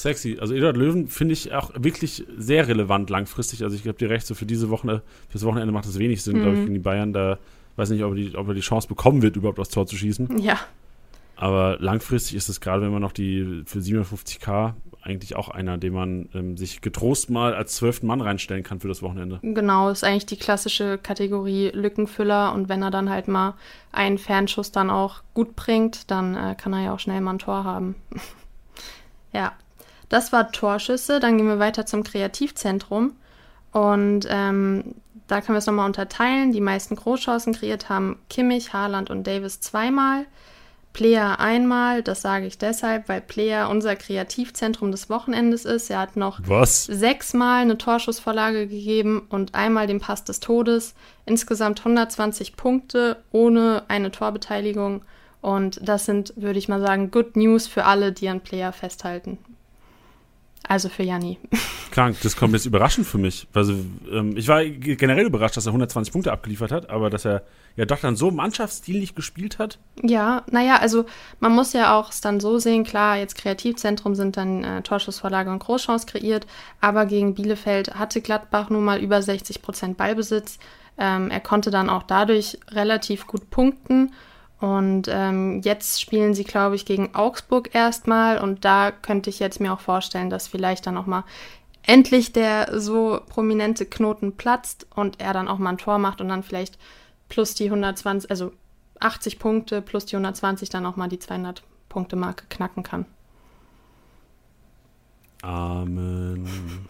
Sexy. Also Eduard Löwen finde ich auch wirklich sehr relevant langfristig. Also ich glaube dir recht, so für diese Woche, fürs Wochenende macht es wenig Sinn, glaube ich, Mhm. gegen die Bayern. Da weiß nicht, ob er, die, ob er die Chance bekommen wird, überhaupt aufs Tor zu schießen. ja. Aber langfristig ist es gerade, wenn man noch die für 57k eigentlich auch einer, den man ähm, sich getrost mal als zwölften Mann reinstellen kann für das Wochenende. Genau, ist eigentlich die klassische Kategorie Lückenfüller und wenn er dann halt mal einen Fernschuss dann auch gut bringt, dann äh, kann er ja auch schnell mal ein Tor haben. <laughs> ja, das war Torschüsse. Dann gehen wir weiter zum Kreativzentrum und ähm, da können wir es nochmal unterteilen. Die meisten Großchancen kreiert haben Kimmich, Haaland und Davis zweimal. Player einmal, das sage ich deshalb, weil Player unser Kreativzentrum des Wochenendes ist. Er hat noch Was? sechsmal eine Torschussvorlage gegeben und einmal den Pass des Todes. Insgesamt 120 Punkte ohne eine Torbeteiligung. Und das sind, würde ich mal sagen, Good News für alle, die an Player festhalten. Also für Janni. <laughs> Krank, das kommt jetzt überraschend für mich. Also, ähm, ich war generell überrascht, dass er 120 Punkte abgeliefert hat, aber dass er ja doch dann so mannschaftsdienlich gespielt hat. Ja, naja, also man muss ja auch es dann so sehen, klar, jetzt Kreativzentrum sind dann äh, Torschussvorlage und Großchance kreiert, aber gegen Bielefeld hatte Gladbach nun mal über 60 Prozent Ballbesitz. Ähm, er konnte dann auch dadurch relativ gut punkten. Und ähm, jetzt spielen sie, glaube ich, gegen Augsburg erstmal. Und da könnte ich jetzt mir auch vorstellen, dass vielleicht dann auch mal endlich der so prominente Knoten platzt und er dann auch mal ein Tor macht und dann vielleicht plus die 120, also 80 Punkte plus die 120 dann auch mal die 200 Punkte Marke knacken kann. Amen. <laughs>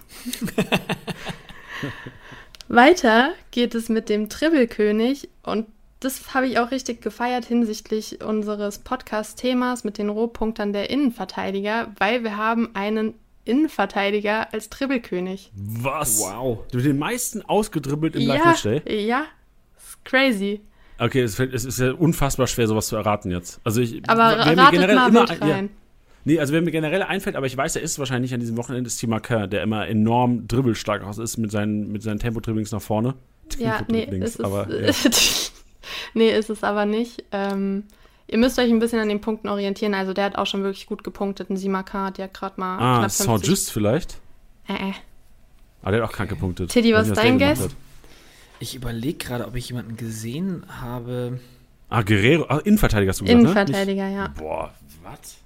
Weiter geht es mit dem Tribbelkönig und das habe ich auch richtig gefeiert hinsichtlich unseres Podcast-Themas mit den Rohpunktern der Innenverteidiger, weil wir haben einen Innenverteidiger als Tribbelkönig. Was? Wow. Du den meisten ausgedribbelt im Ja, Live-Matchday? ja, ist crazy. Okay, es, fällt- es ist ja unfassbar schwer, sowas zu erraten jetzt. Also ich, Aber wer mir generell mal immer- wild ja. rein. Nee, also wer mir generell einfällt, aber ich weiß, er ist wahrscheinlich an diesem Wochenende, ist Thema Kerr, der immer enorm dribbelstark aus ist mit seinen, mit seinen Tempo-Dribblings nach vorne. Ja, nee, Tempo-Dribblings, ist es, aber <laughs> ja. <laughs> nee, ist es aber nicht. Ähm, ihr müsst euch ein bisschen an den Punkten orientieren. Also der hat auch schon wirklich gut gepunktet. Ein Simakar, der hat gerade mal Ah, knapp 50. Saint-Just vielleicht? Äh, äh. Ah, der hat auch krank gepunktet. Tiddy, was ist dein Guess? Ich überlege gerade, ob ich jemanden gesehen habe. Ah, Guerrero, ah, Innenverteidiger hast du gesagt, Innenverteidiger, ja. ne? Nicht- Boah, was?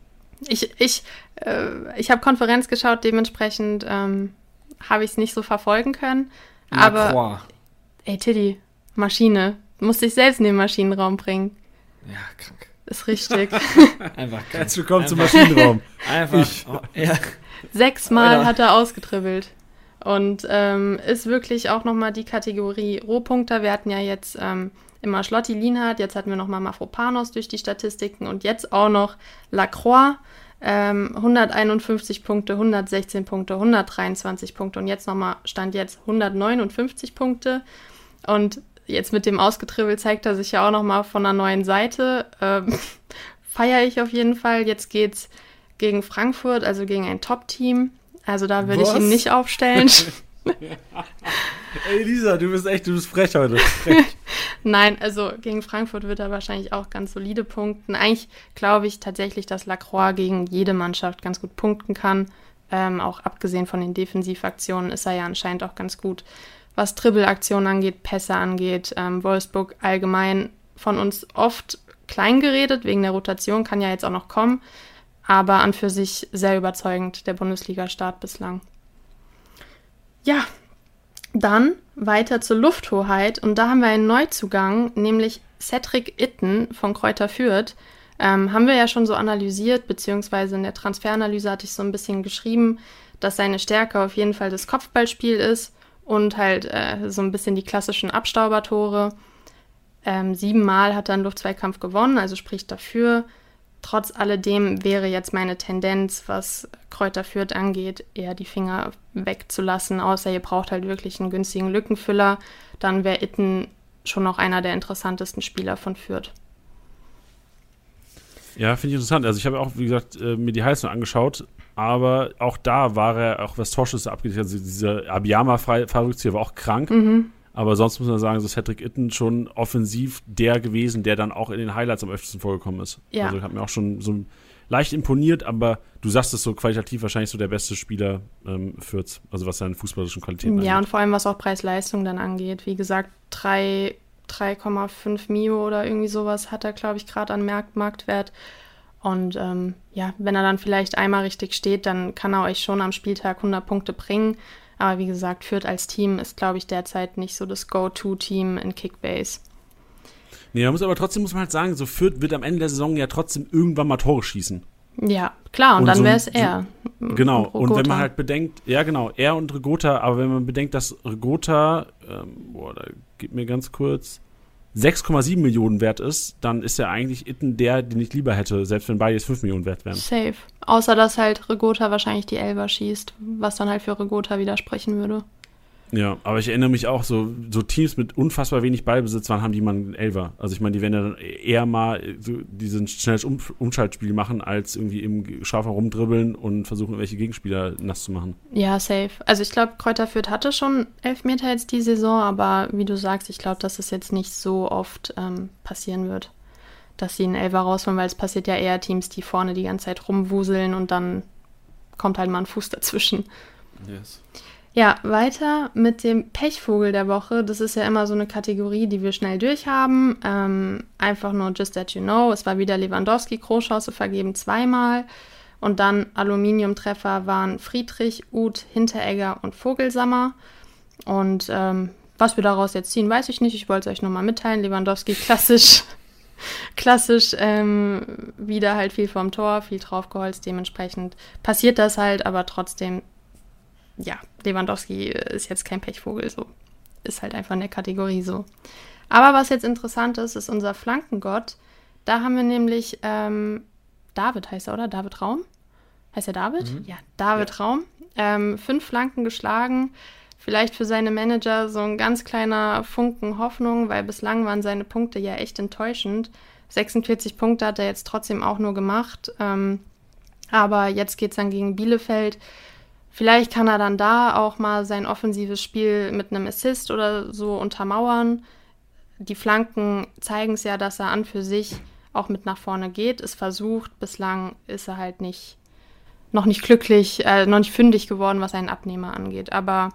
Ich, ich, äh, ich habe Konferenz geschaut, dementsprechend ähm, habe ich es nicht so verfolgen können. Aber, Lacroix. ey, Tiddy, Maschine. Du musst dich selbst in den Maschinenraum bringen. Ja, krank. Ist richtig. <laughs> Einfach krank. Herzlich willkommen zum Maschinenraum. <laughs> Einfach. Ich. Oh, ja. Sechsmal Alter. hat er ausgetribbelt. Und ähm, ist wirklich auch nochmal die Kategorie Rohpunkter. Wir hatten ja jetzt ähm, immer Schlotti Lienhardt, jetzt hatten wir nochmal Mafropanos durch die Statistiken und jetzt auch noch Lacroix. Ähm, 151 Punkte, 116 Punkte, 123 Punkte und jetzt nochmal, stand jetzt 159 Punkte. Und jetzt mit dem Ausgetribbelt zeigt er sich ja auch nochmal von einer neuen Seite. Ähm, <laughs> Feiere ich auf jeden Fall. Jetzt geht's gegen Frankfurt, also gegen ein Top-Team. Also da würde ich ihn nicht aufstellen. <laughs> Ey, Lisa, du bist echt, du bist frech heute. Frech. <laughs> Nein, also gegen Frankfurt wird er wahrscheinlich auch ganz solide punkten. Eigentlich glaube ich tatsächlich, dass Lacroix gegen jede Mannschaft ganz gut punkten kann. Ähm, auch abgesehen von den Defensivaktionen ist er ja anscheinend auch ganz gut, was Dribbelaktionen angeht, Pässe angeht. Ähm, Wolfsburg allgemein von uns oft klein geredet, wegen der Rotation kann ja jetzt auch noch kommen. Aber an für sich sehr überzeugend, der Bundesliga-Start bislang. Ja, dann weiter zur Lufthoheit und da haben wir einen Neuzugang, nämlich Cedric Itten von Kräuter Fürth. Ähm, haben wir ja schon so analysiert, beziehungsweise in der Transferanalyse hatte ich so ein bisschen geschrieben, dass seine Stärke auf jeden Fall das Kopfballspiel ist und halt äh, so ein bisschen die klassischen Abstaubertore. Ähm, siebenmal hat er einen Luftzweikampf gewonnen, also spricht dafür. Trotz alledem wäre jetzt meine Tendenz, was Kräuter Fürth angeht, eher die Finger wegzulassen, außer ihr braucht halt wirklich einen günstigen Lückenfüller. Dann wäre Itten schon noch einer der interessantesten Spieler von Fürth. Ja, finde ich interessant. Also ich habe auch, wie gesagt, äh, mir die Heilung angeschaut, aber auch da war er, auch was Torschüsse abgeht, also dieser Abiyama-Fahrrückzieher war auch krank. Mhm. Aber sonst muss man sagen, so Cedric Itten schon offensiv der gewesen, der dann auch in den Highlights am öftesten vorgekommen ist. Ja. Also hat mir auch schon so leicht imponiert, aber du sagst es so qualitativ wahrscheinlich so der beste Spieler ähm, Fürth, also was seine fußballischen Qualitäten Ja, und angeht. vor allem was auch Preis-Leistung dann angeht. Wie gesagt, drei- 3,5 Mio oder irgendwie sowas hat er, glaube ich, gerade an Markt Marktwert. Und ähm, ja, wenn er dann vielleicht einmal richtig steht, dann kann er euch schon am Spieltag 100 Punkte bringen. Aber wie gesagt, Fürth als Team ist, glaube ich, derzeit nicht so das Go-To-Team in Kickbase. Nee, man muss aber trotzdem muss man halt sagen, so Fürth wird am Ende der Saison ja trotzdem irgendwann mal Tore schießen. Ja, klar, und, Und dann so wäre es so- er. Genau, und, wenn Rogota. man halt bedenkt, ja genau, er und Regota, aber wenn man bedenkt, dass Regota, ähm, boah, da gib mir ganz kurz, 6,7 Millionen wert ist, dann ist er eigentlich Itten der, den ich lieber hätte, selbst wenn beide jetzt 5 Millionen wert wären. Safe. Außer dass halt Regota wahrscheinlich die Elber schießt, was dann halt für Regota widersprechen würde. Ja, aber ich erinnere mich auch, so, so Teams mit unfassbar wenig Ballbesitz waren, haben die mal einen Elver. Also ich meine, die werden ja dann eher mal so diesen schnelles um Umschaltspiel machen, als irgendwie im Strafraum rumdribbeln und versuchen, irgendwelche Gegenspieler nass zu machen. Ja, safe. Also ich glaube, Kräuter Fürth hatte schon Elfmeter jetzt die Saison, aber wie du sagst, ich glaube, dass es jetzt nicht so oft ähm, passieren wird, dass sie einen Elfer rausholen, weil es passiert ja eher Teams, die vorne die ganze Zeit rumwuseln und dann kommt halt mal ein Fuß dazwischen. Yes. Ja, weiter mit dem Pechvogel der Woche. Das ist ja immer so eine Kategorie, die wir schnell durchhaben. Ähm, einfach nur just that you know. Es war wieder Lewandowski, Großchance vergeben zweimal. Und dann Aluminiumtreffer waren Friedrich, Uth, Hinteregger und Vogelsammer. Und ähm, was wir daraus jetzt ziehen, weiß ich nicht. Ich wollte es euch nochmal mitteilen. Lewandowski klassisch, <laughs> klassisch ähm, wieder halt viel vom Tor, viel draufgeholzt. Dementsprechend passiert das halt, aber trotzdem ja, Lewandowski ist jetzt kein Pechvogel, so. Ist halt einfach in der Kategorie so. Aber was jetzt interessant ist, ist unser Flankengott. Da haben wir nämlich ähm, David heißt er, oder? David Raum? Heißt er David? Mhm. Ja, David Ja. Raum. Ähm, fünf Flanken geschlagen. Vielleicht für seine Manager so ein ganz kleiner Funken Hoffnung, weil bislang waren seine Punkte ja echt enttäuschend. 46 Punkte hat er jetzt trotzdem auch nur gemacht. Ähm, aber jetzt geht es dann gegen Bielefeld. Vielleicht kann er dann da auch mal sein offensives Spiel mit einem Assist oder so untermauern. Die Flanken zeigen es ja, dass er an für sich auch mit nach vorne geht, es versucht. Bislang ist er halt nicht, noch nicht glücklich, äh, noch nicht fündig geworden, was einen Abnehmer angeht. Aber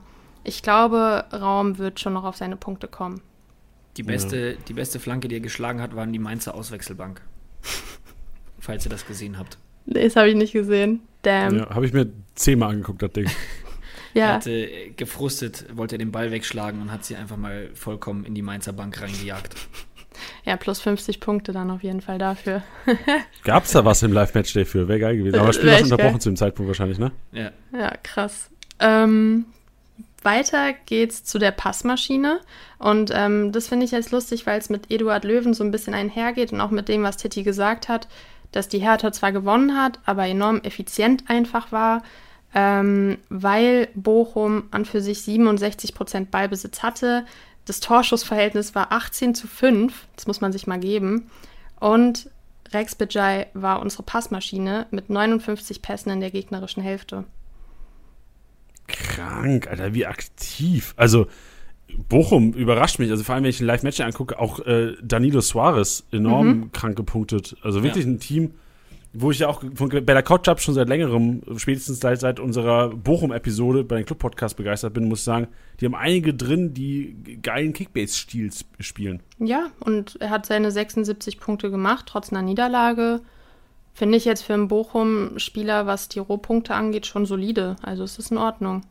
ich glaube, Raum wird schon noch auf seine Punkte kommen. Die beste, die beste Flanke, die er geschlagen hat, waren die Mainzer Auswechselbank. <laughs> Falls ihr das gesehen habt. Das habe ich nicht gesehen. Damn. Ja, habe ich mir zehnmal angeguckt, das Ding. Er Ja, hatte äh, gefrustet, wollte den Ball wegschlagen und hat sie einfach mal vollkommen in die Mainzer Bank reingejagt. ja, plus 50 Punkte dann auf jeden Fall dafür. <laughs> Gab's da was im Live-Match-Day für? Wäre geil gewesen. Aber das Spiel war schon unterbrochen geil. zu dem Zeitpunkt wahrscheinlich, ne? Ja. Ja, krass. Ähm, weiter geht's zu der Passmaschine. Und ähm, das finde ich jetzt lustig, weil es mit Eduard Löwen so ein bisschen einhergeht und auch mit dem, was Titti gesagt hat, dass die Hertha zwar gewonnen hat, aber enorm effizient einfach war, ähm, weil Bochum an für sich 67% Ballbesitz hatte. Das Torschussverhältnis war 18 zu 5, das muss man sich mal geben. Und Rex Bajai war unsere Passmaschine mit 59 Pässen in der gegnerischen Hälfte. Krank, Alter, wie aktiv. Also, Bochum überrascht mich. Also, vor allem, wenn ich ein Live-Match angucke, auch äh, Danilo Suarez enorm Mhm. krank gepunktet. Also, wirklich Ja. ein Team, wo ich ja auch von Bella Couch schon seit längerem, spätestens seit, seit unserer Bochum-Episode bei den Club-Podcast begeistert bin, muss ich sagen, die haben einige drin, die geilen Kickbase-Stils spielen. Ja, und er hat seine 76 Punkte gemacht, trotz einer Niederlage. Finde ich jetzt für einen Bochum-Spieler, was die Rohpunkte angeht, schon solide. Also es ist in Ordnung.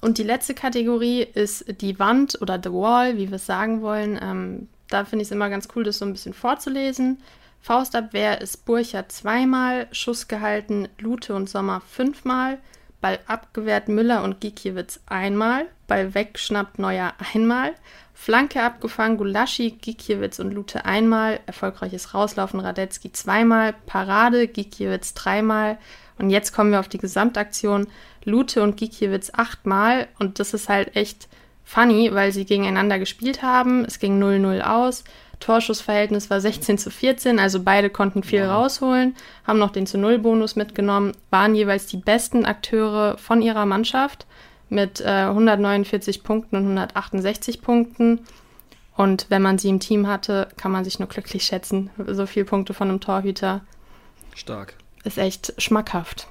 Und die letzte Kategorie ist die Wand oder The Wall, wie wir es sagen wollen. Ähm, da finde ich es immer ganz cool, das so ein bisschen vorzulesen. Faustabwehr ist Burcher zweimal, Schuss gehalten Lute und Sommer fünfmal, Ball abgewehrt Müller und Gikiewicz einmal, Ball wegschnappt Neuer einmal, Flanke abgefangen Gulaschi, Gikiewicz und Lute einmal, erfolgreiches Rauslaufen Radetzky zweimal, Parade Gikiewicz dreimal und jetzt kommen wir auf die Gesamtaktion Lute und Gikiewicz achtmal und das ist halt echt funny, weil sie gegeneinander gespielt haben. Es ging 0-0 aus. Torschussverhältnis war 16 zu 14, also beide konnten viel rausholen, haben noch den zu Null Bonus mitgenommen, waren jeweils die besten Akteure von ihrer Mannschaft mit äh, 149 Punkten und 168 Punkten. Und wenn man sie im Team hatte, kann man sich nur glücklich schätzen. So viele Punkte von einem Torhüter Stark. Ist echt schmackhaft.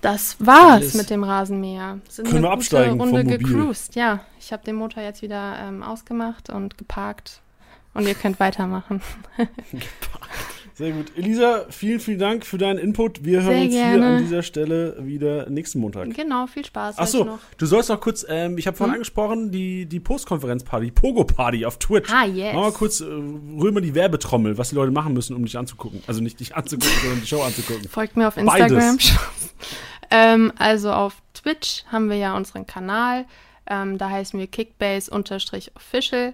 Das war's Alles. mit dem Rasenmäher. Sind Können wir absteigen vom Runde Mobil? gecruised. Ja, ich habe den Motor jetzt wieder ähm, ausgemacht und geparkt. Und ihr könnt weitermachen. <laughs> <laughs> Sehr gut. Elisa, vielen, vielen Dank für deinen Input. Wir hören Sehr uns hier gerne. an dieser Stelle wieder nächsten Montag. Genau, viel Spaß. Achso, du sollst noch kurz, ähm, ich habe vorhin Hm? angesprochen, die, die Postkonferenzparty, die Pogo-Party auf Twitch. Ah, yes. Mach mal kurz, äh, rühr mal die Werbetrommel, was die Leute machen müssen, um dich anzugucken. Also nicht dich anzugucken, sondern die Show anzugucken. Folgt mir auf. Instagram. <laughs> ähm, also auf Twitch haben wir ja unseren Kanal. Ähm, da heißen wir Kickbase-official.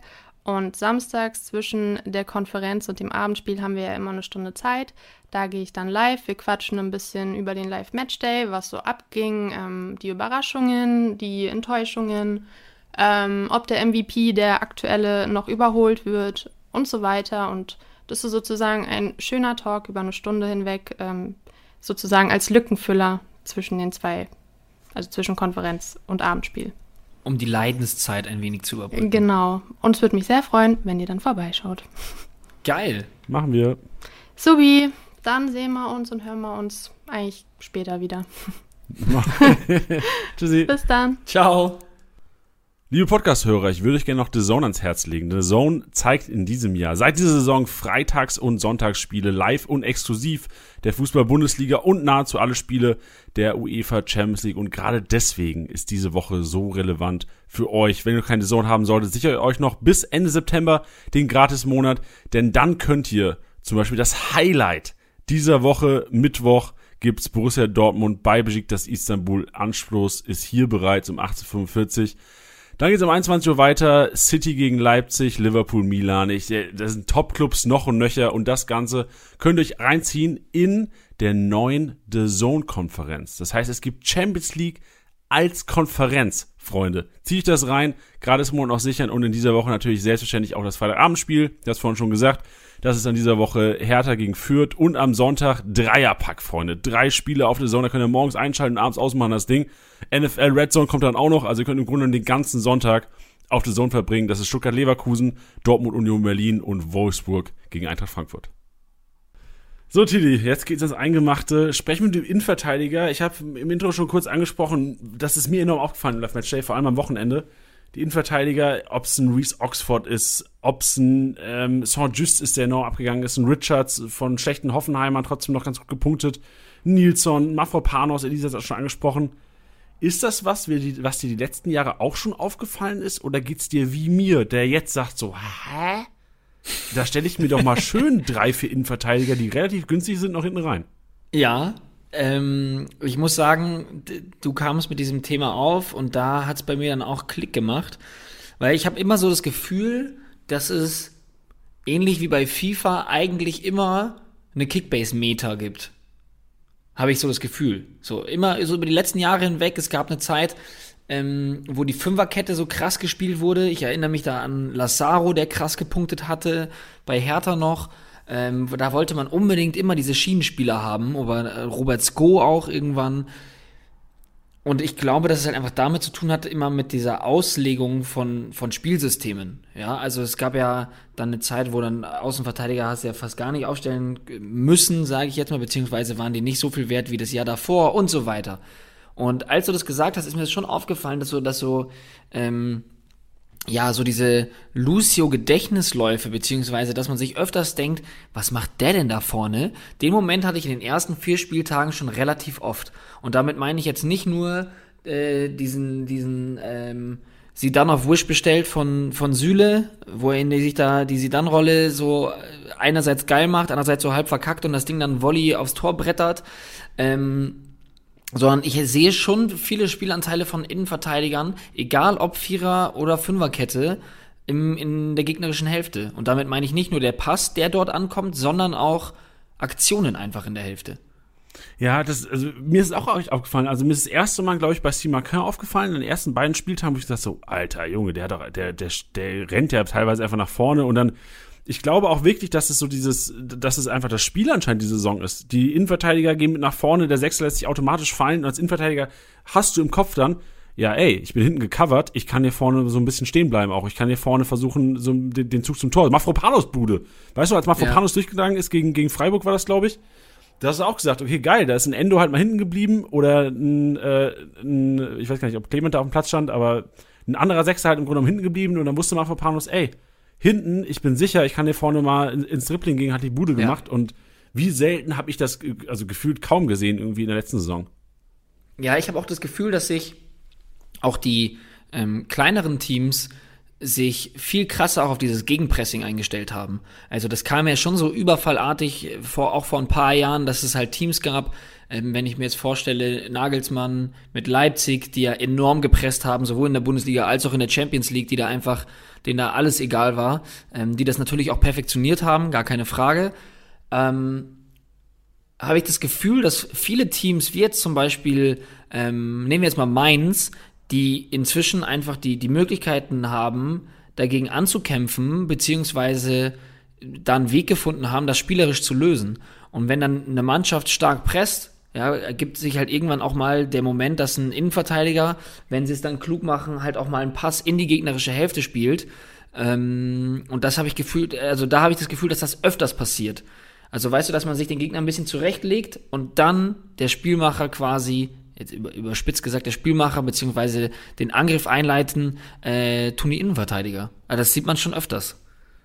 Und samstags zwischen der Konferenz und dem Abendspiel haben wir ja immer eine Stunde Zeit. Da gehe ich dann live. Wir quatschen ein bisschen über den Live-Matchday, was so abging, ähm, die Überraschungen, die Enttäuschungen, ähm, ob der MVP, der aktuelle, noch überholt wird und so weiter. Und das ist sozusagen ein schöner Talk über eine Stunde hinweg, ähm, sozusagen als Lückenfüller zwischen den zwei, also zwischen Konferenz und Abendspiel um die Leidenszeit ein wenig zu überbrücken. Genau. Und es würde mich sehr freuen, wenn ihr dann vorbeischaut. Geil. Machen wir. Subi, dann sehen wir uns und hören wir uns eigentlich später wieder. <laughs> <laughs> Tschüssi. Bis dann. Ciao. Liebe Podcast-Hörer, ich würde euch gerne noch The Zone ans Herz legen. The Zone zeigt in diesem Jahr seit dieser Saison Freitags- und Sonntagsspiele live und exklusiv der Fußball-Bundesliga und nahezu alle Spiele der UEFA Champions League. Und gerade deswegen ist diese Woche so relevant für euch. Wenn ihr keine The Zone haben solltet, sichert euch noch bis Ende September den Gratis-Monat, denn dann könnt ihr zum Beispiel das Highlight dieser Woche Mittwoch gibt's Borussia Dortmund bei das Istanbul. Anschluss ist hier bereits um 1845. Dann geht es um 21 Uhr weiter. City gegen Leipzig, Liverpool, Milan. Ich, äh, das sind Top-Clubs noch und nöcher. Und das Ganze könnt ihr euch reinziehen in der neuen The Zone-Konferenz. Das heißt, es gibt Champions League als Konferenz, Freunde. Ziehe ich das rein, gerade ist Monat noch sichern und in dieser Woche natürlich selbstverständlich auch das Freitagabendspiel, das vorhin schon gesagt. Das ist an dieser Woche Hertha gegen Fürth und am Sonntag Dreierpack, Freunde. Drei Spiele auf der Zone, da könnt ihr morgens einschalten und abends ausmachen das Ding. NFL Red Zone kommt dann auch noch, also ihr könnt im Grunde den ganzen Sonntag auf der Zone verbringen. Das ist Stuttgart Leverkusen, Dortmund Union Berlin und Wolfsburg gegen Eintracht Frankfurt. So, Tilly, jetzt geht's ins Eingemachte. Sprechen mit dem Innenverteidiger. Ich habe im Intro schon kurz angesprochen, das ist mir enorm aufgefallen im Live Match vor allem am Wochenende die Innenverteidiger, ob es ein Reese Oxford ist, ob es ein ähm, Saint-Just ist, der enorm abgegangen ist, ein Richards von schlechten Hoffenheimern trotzdem noch ganz gut gepunktet, Nilsson, Mafropanos, Elisa hat das schon angesprochen. Ist das was, was dir die letzten Jahre auch schon aufgefallen ist? Oder geht's dir wie mir, der jetzt sagt so, hä? Da stelle ich mir doch mal <laughs> schön drei, vier Innenverteidiger, die relativ günstig sind, noch hinten rein. Ja, ähm, ich muss sagen, du kamst mit diesem Thema auf und da hat es bei mir dann auch Klick gemacht, weil ich habe immer so das Gefühl, dass es ähnlich wie bei FIFA eigentlich immer eine Kickbase-Meter gibt. Habe ich so das Gefühl. So immer so über die letzten Jahre hinweg. Es gab eine Zeit, ähm, wo die Fünferkette so krass gespielt wurde. Ich erinnere mich da an Lazaro, der krass gepunktet hatte, bei Hertha noch. Ähm, da wollte man unbedingt immer diese Schienenspieler haben, oder äh, Robert Sko auch irgendwann. Und ich glaube, dass es halt einfach damit zu tun hat, immer mit dieser Auslegung von, von Spielsystemen. Ja, also es gab ja dann eine Zeit, wo dann Außenverteidiger hast ja fast gar nicht aufstellen müssen, sage ich jetzt mal, beziehungsweise waren die nicht so viel wert wie das Jahr davor und so weiter. Und als du das gesagt hast, ist mir das schon aufgefallen, dass so, dass so, ähm, ja, so diese Lucio-Gedächtnisläufe, beziehungsweise, dass man sich öfters denkt, was macht der denn da vorne? Den Moment hatte ich in den ersten vier Spieltagen schon relativ oft. Und damit meine ich jetzt nicht nur äh, diesen, diesen, ähm, sie dann auf Wish bestellt von, von Süle, wo er sich da die Sidan-Rolle so einerseits geil macht, andererseits so halb verkackt und das Ding dann Volley aufs Tor brettert. Ähm, sondern ich sehe schon viele Spielanteile von Innenverteidigern, egal ob Vierer- oder Fünferkette, im, in der gegnerischen Hälfte. Und damit meine ich nicht nur der Pass, der dort ankommt, sondern auch Aktionen einfach in der Hälfte. Ja, das, also mir ist es auch aufgefallen. Also mir ist das erste Mal, glaube ich, bei Steve aufgefallen, in den ersten beiden Spieltagen, wo ich dachte so, alter Junge, der, der, der, der, der rennt ja teilweise einfach nach vorne und dann ich glaube auch wirklich, dass es so dieses, dass es einfach das Spiel anscheinend die Saison ist. Die Innenverteidiger gehen mit nach vorne, der Sechser lässt sich automatisch fallen und als Innenverteidiger hast du im Kopf dann, ja, ey, ich bin hinten gecovert, ich kann hier vorne so ein bisschen stehen bleiben auch. Ich kann hier vorne versuchen, so den, den Zug zum Tor. Mafropanos Bude. Weißt du, als Mafropanos ja. durchgegangen ist gegen, gegen Freiburg war das, glaube ich. Da hast du auch gesagt, okay, geil, da ist ein Endo halt mal hinten geblieben oder ein, äh, ein ich weiß gar nicht, ob Clement da auf dem Platz stand, aber ein anderer Sechser halt im Grunde genommen hinten geblieben und dann wusste Mafropanos, ey, hinten, ich bin sicher, ich kann hier vorne mal ins Dribbling gehen, hat die Bude gemacht ja. und wie selten habe ich das also gefühlt kaum gesehen irgendwie in der letzten Saison. Ja, ich habe auch das Gefühl, dass sich auch die ähm, kleineren Teams sich viel krasser auch auf dieses Gegenpressing eingestellt haben. Also das kam ja schon so überfallartig vor, auch vor ein paar Jahren, dass es halt Teams gab, ähm, wenn ich mir jetzt vorstelle, Nagelsmann mit Leipzig, die ja enorm gepresst haben, sowohl in der Bundesliga als auch in der Champions League, die da einfach, denen da alles egal war, ähm, die das natürlich auch perfektioniert haben, gar keine Frage. Ähm, habe ich das Gefühl, dass viele Teams, wie jetzt zum Beispiel, ähm, nehmen wir jetzt mal Mainz, die inzwischen einfach die, die Möglichkeiten haben, dagegen anzukämpfen, beziehungsweise da einen Weg gefunden haben, das spielerisch zu lösen. Und wenn dann eine Mannschaft stark presst, ja, ergibt sich halt irgendwann auch mal der Moment, dass ein Innenverteidiger, wenn sie es dann klug machen, halt auch mal einen Pass in die gegnerische Hälfte spielt. Ähm, und das habe ich gefühlt, also da habe ich das Gefühl, dass das öfters passiert. Also weißt du, dass man sich den Gegner ein bisschen zurechtlegt und dann der Spielmacher quasi jetzt über, überspitzt gesagt, der Spielmacher beziehungsweise den Angriff einleiten, äh, tun die Innenverteidiger. Also das sieht man schon öfters.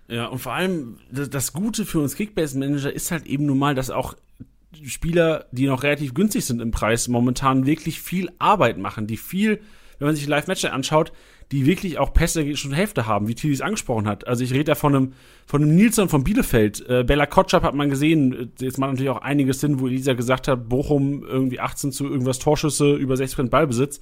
Ja, und vor allem, das, das Gute für uns Kickbase-Manager ist halt eben nun mal, dass auch Spieler, die noch relativ günstig sind im Preis, momentan wirklich viel Arbeit machen, die viel, wenn man sich Live-Matcher anschaut, die wirklich auch Pässe schon Hälfte haben, wie Tilly es angesprochen hat. Also ich rede da von einem, von einem Nilsson von Bielefeld. Äh, Bella Kotschap hat man gesehen. Jetzt macht natürlich auch einiges Sinn, wo Elisa gesagt hat, Bochum irgendwie 18 zu irgendwas Torschüsse, über 60% Ballbesitz.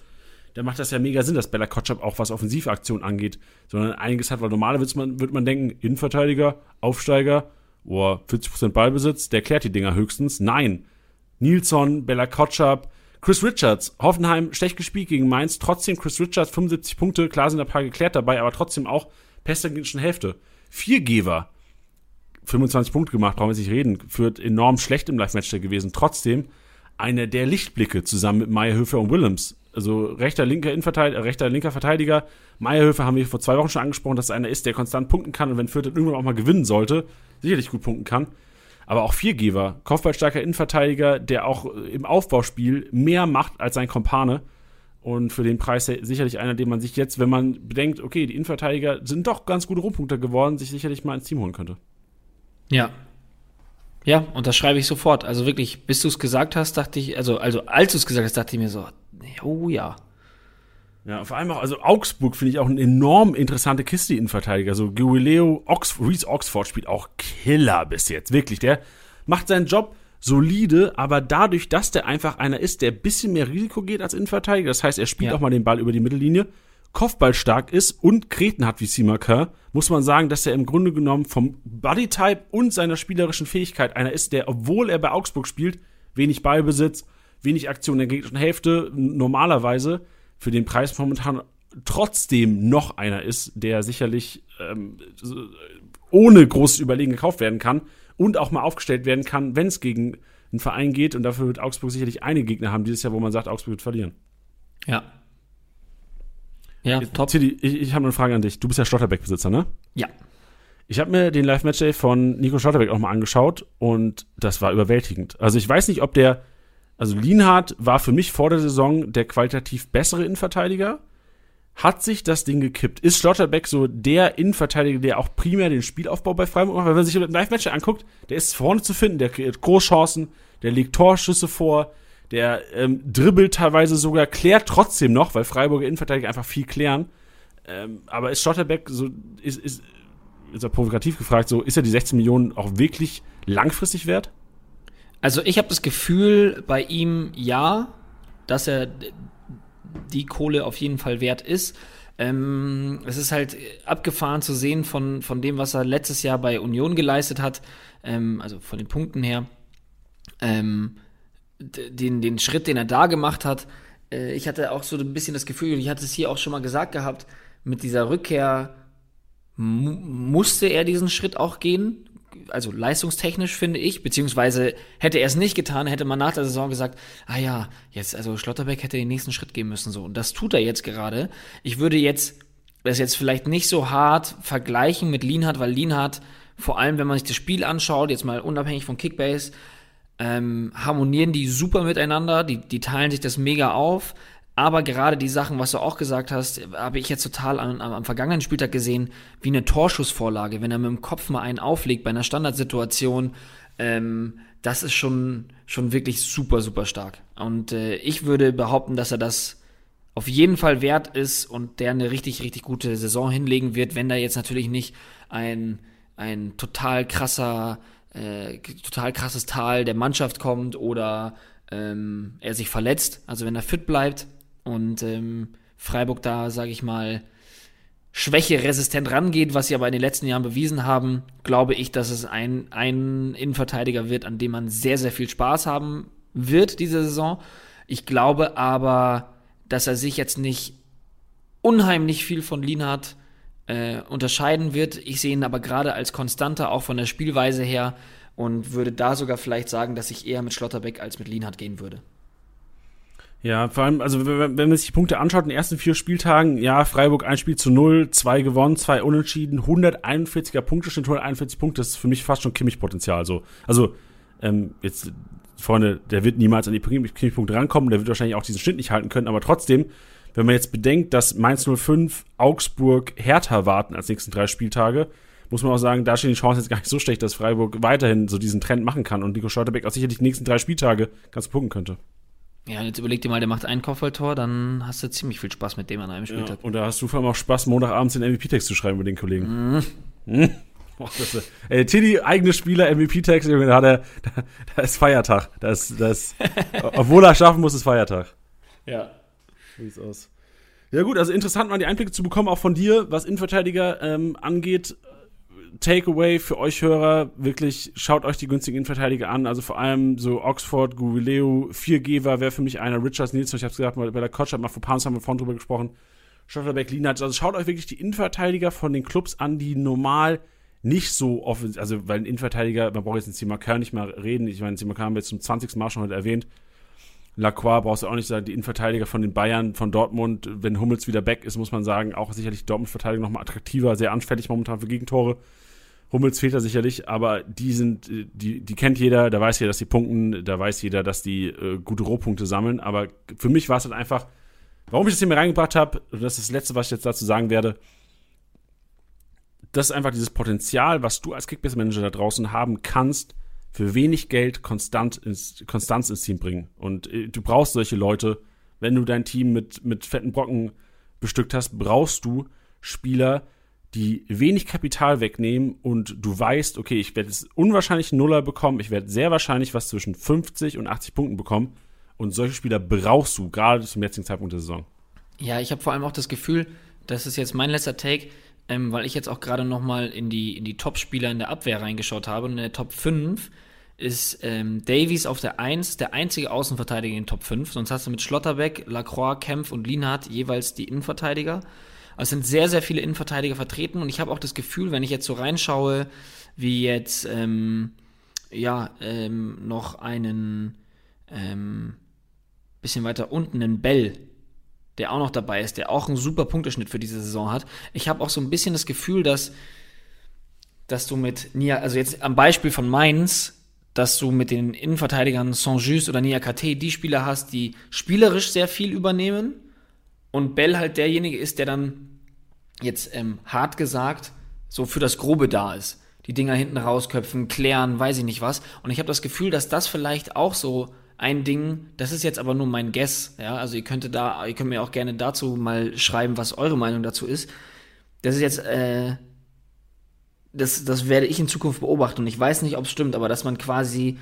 Da macht das ja mega Sinn, dass Bella Kotschap auch was Offensivaktion angeht, sondern einiges hat, weil normalerweise wird man, wird man denken, Innenverteidiger, Aufsteiger, oh, 40% Ballbesitz, der klärt die Dinger höchstens. Nein. Nilsson, Bella Kotschap, Chris Richards, Hoffenheim schlecht gespielt gegen Mainz, trotzdem Chris Richards 75 Punkte, klar sind ein paar geklärt dabei, aber trotzdem auch Pest der Hälfte. Viergeber, 25 Punkte gemacht, brauchen wir nicht reden, führt enorm schlecht im Live-Match gewesen. Trotzdem einer der Lichtblicke zusammen mit Meyerhöfer und Willems. Also rechter, linker, Innenverteidiger, äh, rechter, linker Verteidiger. Meyerhöfer haben wir vor zwei Wochen schon angesprochen, dass er einer ist, der konstant punkten kann und wenn Fürth irgendwann auch mal gewinnen sollte, sicherlich gut punkten kann aber auch Viergeber, Kopfballstarker Innenverteidiger, der auch im Aufbauspiel mehr macht als sein Kompane. Und für den Preis sicherlich einer, den man sich jetzt, wenn man bedenkt, okay, die Innenverteidiger sind doch ganz gute Rohpunkte geworden, sich sicherlich mal ins Team holen könnte. Ja. Ja, und das schreibe ich sofort. Also wirklich, bis du es gesagt hast, dachte ich, also, also als du es gesagt hast, dachte ich mir so, oh ja. Ja, vor allem auch, also Augsburg finde ich auch eine enorm interessante Kiste Innenverteidiger. So Guileo, Ox Reese Oxford spielt auch Killer bis jetzt. Wirklich, der macht seinen Job solide, aber dadurch, dass der einfach einer ist, der ein bisschen mehr Risiko geht als Innenverteidiger, das heißt, er spielt ja. auch mal den Ball über die Mittellinie, Kopfball stark ist und Kreten hat wie Simaker, muss man sagen, dass er im Grunde genommen vom Bodytype und seiner spielerischen Fähigkeit einer ist, der, obwohl er bei Augsburg spielt, wenig Ballbesitz, wenig Aktion in der gegnerischen Hälfte, normalerweise, für den Preis momentan trotzdem noch einer ist, der sicherlich ähm, ohne großes Überlegen gekauft werden kann und auch mal aufgestellt werden kann, wenn es gegen einen Verein geht. Und dafür wird Augsburg sicherlich einige Gegner haben dieses Jahr, wo man sagt, Augsburg wird verlieren. Ja. Ja, Jetzt, top. Tilly, ich, ich habe eine Frage an dich. Du bist ja Schlotterbeck-Besitzer, ne? Ja. Ich habe mir den Live-Match-Day von Nico Schlotterbeck auch mal angeschaut und das war überwältigend. Also ich weiß nicht, ob der also Lienhardt war für mich vor der Saison der qualitativ bessere Innenverteidiger. Hat sich das Ding gekippt? Ist Schlotterbeck so der Innenverteidiger, der auch primär den Spielaufbau bei Freiburg macht? Weil wenn man sich den Live-Match anguckt, der ist vorne zu finden, der kreiert Großchancen, der legt Torschüsse vor, der ähm, dribbelt teilweise sogar, klärt trotzdem noch, weil Freiburger Innenverteidiger einfach viel klären. Ähm, aber ist Schlotterbeck so, ist, ist, ist er provokativ gefragt, so, ist er die 16 Millionen auch wirklich langfristig wert? Also ich habe das Gefühl bei ihm ja, dass er die Kohle auf jeden Fall wert ist. Ähm, es ist halt abgefahren zu sehen von, von dem, was er letztes Jahr bei Union geleistet hat, ähm, also von den Punkten her. Ähm, den, den Schritt, den er da gemacht hat. Äh, ich hatte auch so ein bisschen das Gefühl, ich hatte es hier auch schon mal gesagt gehabt, mit dieser Rückkehr musste er diesen Schritt auch gehen also leistungstechnisch finde ich, beziehungsweise hätte er es nicht getan, hätte man nach der Saison gesagt, ah ja, jetzt, also Schlotterbeck hätte den nächsten Schritt gehen müssen, so. Und das tut er jetzt gerade. Ich würde jetzt, das jetzt vielleicht nicht so hart vergleichen mit Lienhardt, weil Lienhardt, vor allem wenn man sich das Spiel anschaut, jetzt mal unabhängig von Kickbase, ähm, harmonieren die super miteinander, die, die teilen sich das mega auf. Aber gerade die Sachen, was du auch gesagt hast, habe ich jetzt total am, am, vergangenen Spieltag gesehen, wie eine Torschussvorlage, wenn er mit dem Kopf mal einen auflegt bei einer Standardsituation. Ähm, das ist schon, schon wirklich super, super stark. Und äh, ich würde behaupten, dass er das auf jeden Fall wert ist und der eine richtig, richtig gute Saison hinlegen wird, wenn da jetzt natürlich nicht ein, ein total krasser, äh, total krasses Tal der Mannschaft kommt oder ähm, er sich verletzt. Also wenn er fit bleibt und ähm, Freiburg da, sage ich mal, schwächeresistent rangeht, was sie aber in den letzten Jahren bewiesen haben, glaube ich, dass es ein, ein Innenverteidiger wird, an dem man sehr, sehr viel Spaß haben wird diese Saison. Ich glaube aber, dass er sich jetzt nicht unheimlich viel von Lienhardt äh, unterscheiden wird. Ich sehe ihn aber gerade als konstanter, auch von der Spielweise her, und würde da sogar vielleicht sagen, dass ich eher mit Schlotterbeck als mit Lienhardt gehen würde. Ja, vor allem, also wenn, man sich die Punkte anschaut, in den ersten vier Spieltagen, ja, Freiburg ein Spiel zu null, zwei gewonnen, zwei unentschieden, 141er Punkteschnitt, 141 Punkte, das ist für mich fast schon Kimmich-Potenzial. So. Also, ähm, jetzt, Freunde, der wird niemals an die Kimmich-Punkte rankommen, der wird wahrscheinlich auch diesen Schnitt nicht halten können, aber trotzdem, wenn man jetzt bedenkt, dass Mainz 05, Augsburg, Hertha warten als nächsten drei Spieltage, muss man auch sagen, da stehen die Chancen jetzt gar nicht so schlecht, dass Freiburg weiterhin so diesen Trend machen kann und Nico Schlotterbeck auch sicherlich die nächsten drei Spieltage ganz punkten könnte. Ja, jetzt überleg dir mal, der macht ein Kopfballtor, dann hast du ziemlich viel Spaß mit dem an einem Spieltag. Ja, und da hast du vor allem auch Spaß, Montagabends den MVP-Text zu schreiben mit den Kollegen. Mhm. Hm? Oh, das, ey, Tiddy, eigene Spieler, MVP-Text, da hat er, da, da ist Feiertag. Das, das, <laughs> obwohl er schaffen muss, ist Feiertag. Ja. Wie sieht's aus? Ja, gut, also interessant mal die Einblicke zu bekommen, auch von dir, was Innenverteidiger ähm, angeht. Takeaway für euch Hörer, wirklich schaut euch die günstigen Innenverteidiger an. Also vor allem so Oxford, Guvileo, 4Geber wäre für mich einer. Richards Nielsen, ich habe es gesagt, bei der Kotsch hat mal vor Pounds haben wir vorhin drüber gesprochen. Schotterbeck, Lienhardt. Also schaut euch wirklich die Innenverteidiger von den Clubs an, die normal nicht so offensiv, also weil ein Innenverteidiger, man braucht jetzt in Simakar nicht mal reden. Ich meine, Simakar haben wir jetzt zum 20. Mal schon heute erwähnt. Lacroix brauchst du auch nicht sagen, die Innenverteidiger von den Bayern, von Dortmund, wenn Hummels wieder back ist, muss man sagen, auch sicherlich Dortmund-Verteidiger nochmal attraktiver, sehr anfällig momentan für Gegentore. Hummels fehlt da sicherlich, aber die sind, die, die kennt jeder, da weiß jeder, dass die punkten, da weiß jeder, dass die äh, gute Rohpunkte sammeln. Aber für mich war es halt einfach, warum ich das hier mir reingebracht habe, das ist das Letzte, was ich jetzt dazu sagen werde, das ist einfach dieses Potenzial, was du als Kickbase-Manager da draußen haben kannst, für wenig Geld konstant ins, Konstanz ins Team bringen. Und äh, du brauchst solche Leute, wenn du dein Team mit, mit fetten Brocken bestückt hast, brauchst du Spieler, die wenig Kapital wegnehmen und du weißt, okay, ich werde jetzt unwahrscheinlich Nuller bekommen, ich werde sehr wahrscheinlich was zwischen 50 und 80 Punkten bekommen. Und solche Spieler brauchst du, gerade zum jetzigen Zeitpunkt der Saison. Ja, ich habe vor allem auch das Gefühl, das ist jetzt mein letzter Take, ähm, weil ich jetzt auch gerade nochmal in die, in die Top-Spieler in der Abwehr reingeschaut habe. Und in der Top 5 ist ähm, Davies auf der 1 der einzige Außenverteidiger in den Top 5. Sonst hast du mit Schlotterbeck, Lacroix, Kempf und Lienhardt jeweils die Innenverteidiger. Also es sind sehr, sehr viele Innenverteidiger vertreten und ich habe auch das Gefühl, wenn ich jetzt so reinschaue, wie jetzt ähm, ja ähm, noch einen ähm, bisschen weiter unten einen Bell, der auch noch dabei ist, der auch einen super Punkteschnitt für diese Saison hat. Ich habe auch so ein bisschen das Gefühl, dass dass du mit Nia, also jetzt am Beispiel von Mainz, dass du mit den Innenverteidigern Saint-Just oder Nia KT die Spieler hast, die spielerisch sehr viel übernehmen und Bell halt derjenige ist, der dann jetzt ähm, hart gesagt so für das Grobe da ist. Die Dinger hinten rausköpfen, klären, weiß ich nicht was. Und ich habe das Gefühl, dass das vielleicht auch so ein Ding, das ist jetzt aber nur mein Guess, ja, also ihr könnt da, ihr könnt mir auch gerne dazu mal schreiben, was eure Meinung dazu ist. Das ist jetzt, äh, das, das werde ich in Zukunft beobachten und ich weiß nicht, ob es stimmt, aber dass man quasi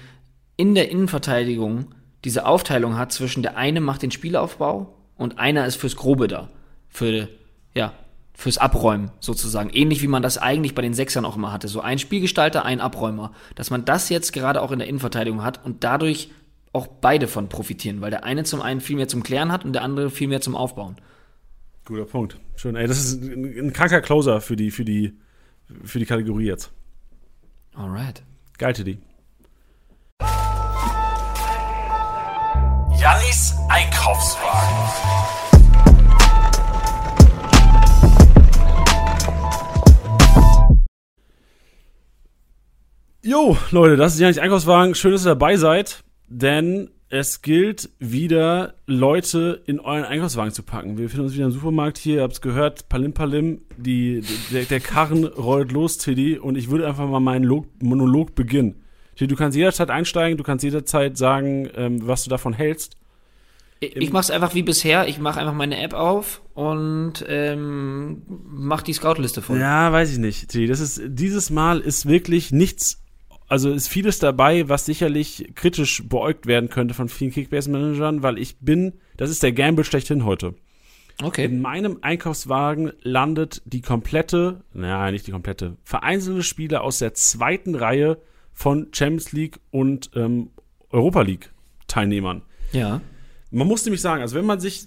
in der Innenverteidigung diese Aufteilung hat zwischen der eine macht den Spielaufbau und einer ist fürs Grobe da. Für, ja, fürs Abräumen sozusagen. Ähnlich wie man das eigentlich bei den Sechsern auch immer hatte. So ein Spielgestalter, ein Abräumer. Dass man das jetzt gerade auch in der Innenverteidigung hat und dadurch auch beide von profitieren, weil der eine zum einen viel mehr zum Klären hat und der andere viel mehr zum Aufbauen. Guter Punkt. Schön. Ey, das ist ein, ein kranker Closer für die, für die, für die Kategorie jetzt. Alright. Geil, Teddy. Jannis Einkaufswagen. Jo, Leute, das ist Jannis Einkaufswagen. Schön, dass ihr dabei seid, denn es gilt wieder, Leute in euren Einkaufswagen zu packen. Wir befinden uns wieder im Supermarkt hier, ihr habt es gehört, Palim Palim, die, der, der Karren rollt los, Tiddy, und ich würde einfach mal meinen Log Monolog beginnen. Du kannst jederzeit einsteigen, du kannst jederzeit sagen, ähm, was du davon hältst. Ich, ich mache es einfach wie bisher. Ich mache einfach meine App auf und ähm, mache die Scout-Liste voll. Ja, weiß ich nicht. Das ist, dieses Mal ist wirklich nichts, also ist vieles dabei, was sicherlich kritisch beäugt werden könnte von vielen Kickbase-Managern, weil ich bin, das ist der Gamble schlechthin heute. Okay. In meinem Einkaufswagen landet die komplette, naja, nicht die komplette, vereinzelte Spieler aus der zweiten Reihe von Champions League und ähm, Europa League Teilnehmern. Ja. Man muss nämlich sagen, also wenn man sich,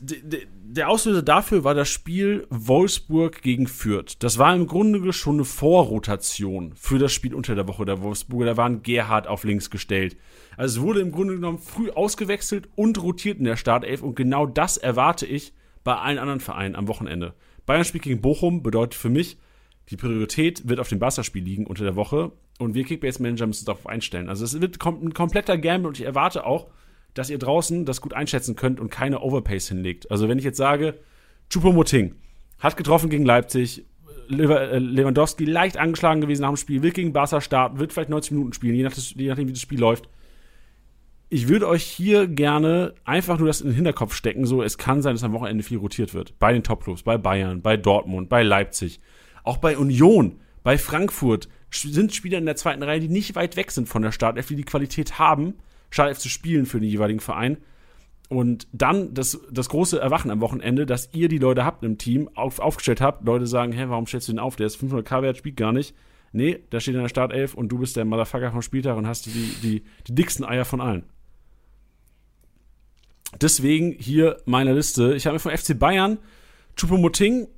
der Auslöser dafür war das Spiel Wolfsburg gegen Fürth. Das war im Grunde schon eine Vorrotation für das Spiel unter der Woche der Wolfsburger. Da war ein Gerhard auf links gestellt. Also es wurde im Grunde genommen früh ausgewechselt und rotiert in der Startelf und genau das erwarte ich bei allen anderen Vereinen am Wochenende. Bayern spielt gegen Bochum bedeutet für mich, die Priorität wird auf dem Barca-Spiel liegen unter der Woche und wir Kickbase-Manager müssen uns darauf einstellen. Also es wird ein kompletter Gamble und ich erwarte auch, dass ihr draußen das gut einschätzen könnt und keine Overpace hinlegt. Also wenn ich jetzt sage, Chupomoting hat getroffen gegen Leipzig, äh, Lewandowski leicht angeschlagen gewesen nach dem Spiel, wird gegen Barca starten, wird vielleicht 90 Minuten spielen, je, nach je nachdem, wie das Spiel läuft. Ich würde euch hier gerne einfach nur das in den Hinterkopf stecken, so es kann sein, dass am Wochenende viel rotiert wird. Bei den Topclubs, bei Bayern, bei Dortmund, bei Leipzig, auch bei Union, bei Frankfurt sind Spieler in der zweiten Reihe, die nicht weit weg sind von der Startelf, die die Qualität haben, Startelf zu spielen für den jeweiligen Verein. Und dann das, das große Erwachen am Wochenende, dass ihr die Leute habt im Team, auf, aufgestellt habt. Leute sagen, hä, warum stellst du den auf? Der ist 500k wert, spielt gar nicht. Nee, da steht in der Startelf und du bist der Motherfucker vom Spieltag und hast die, die, die dicksten Eier von allen. Deswegen hier meine Liste. Ich habe mir von FC Bayern Chupomoting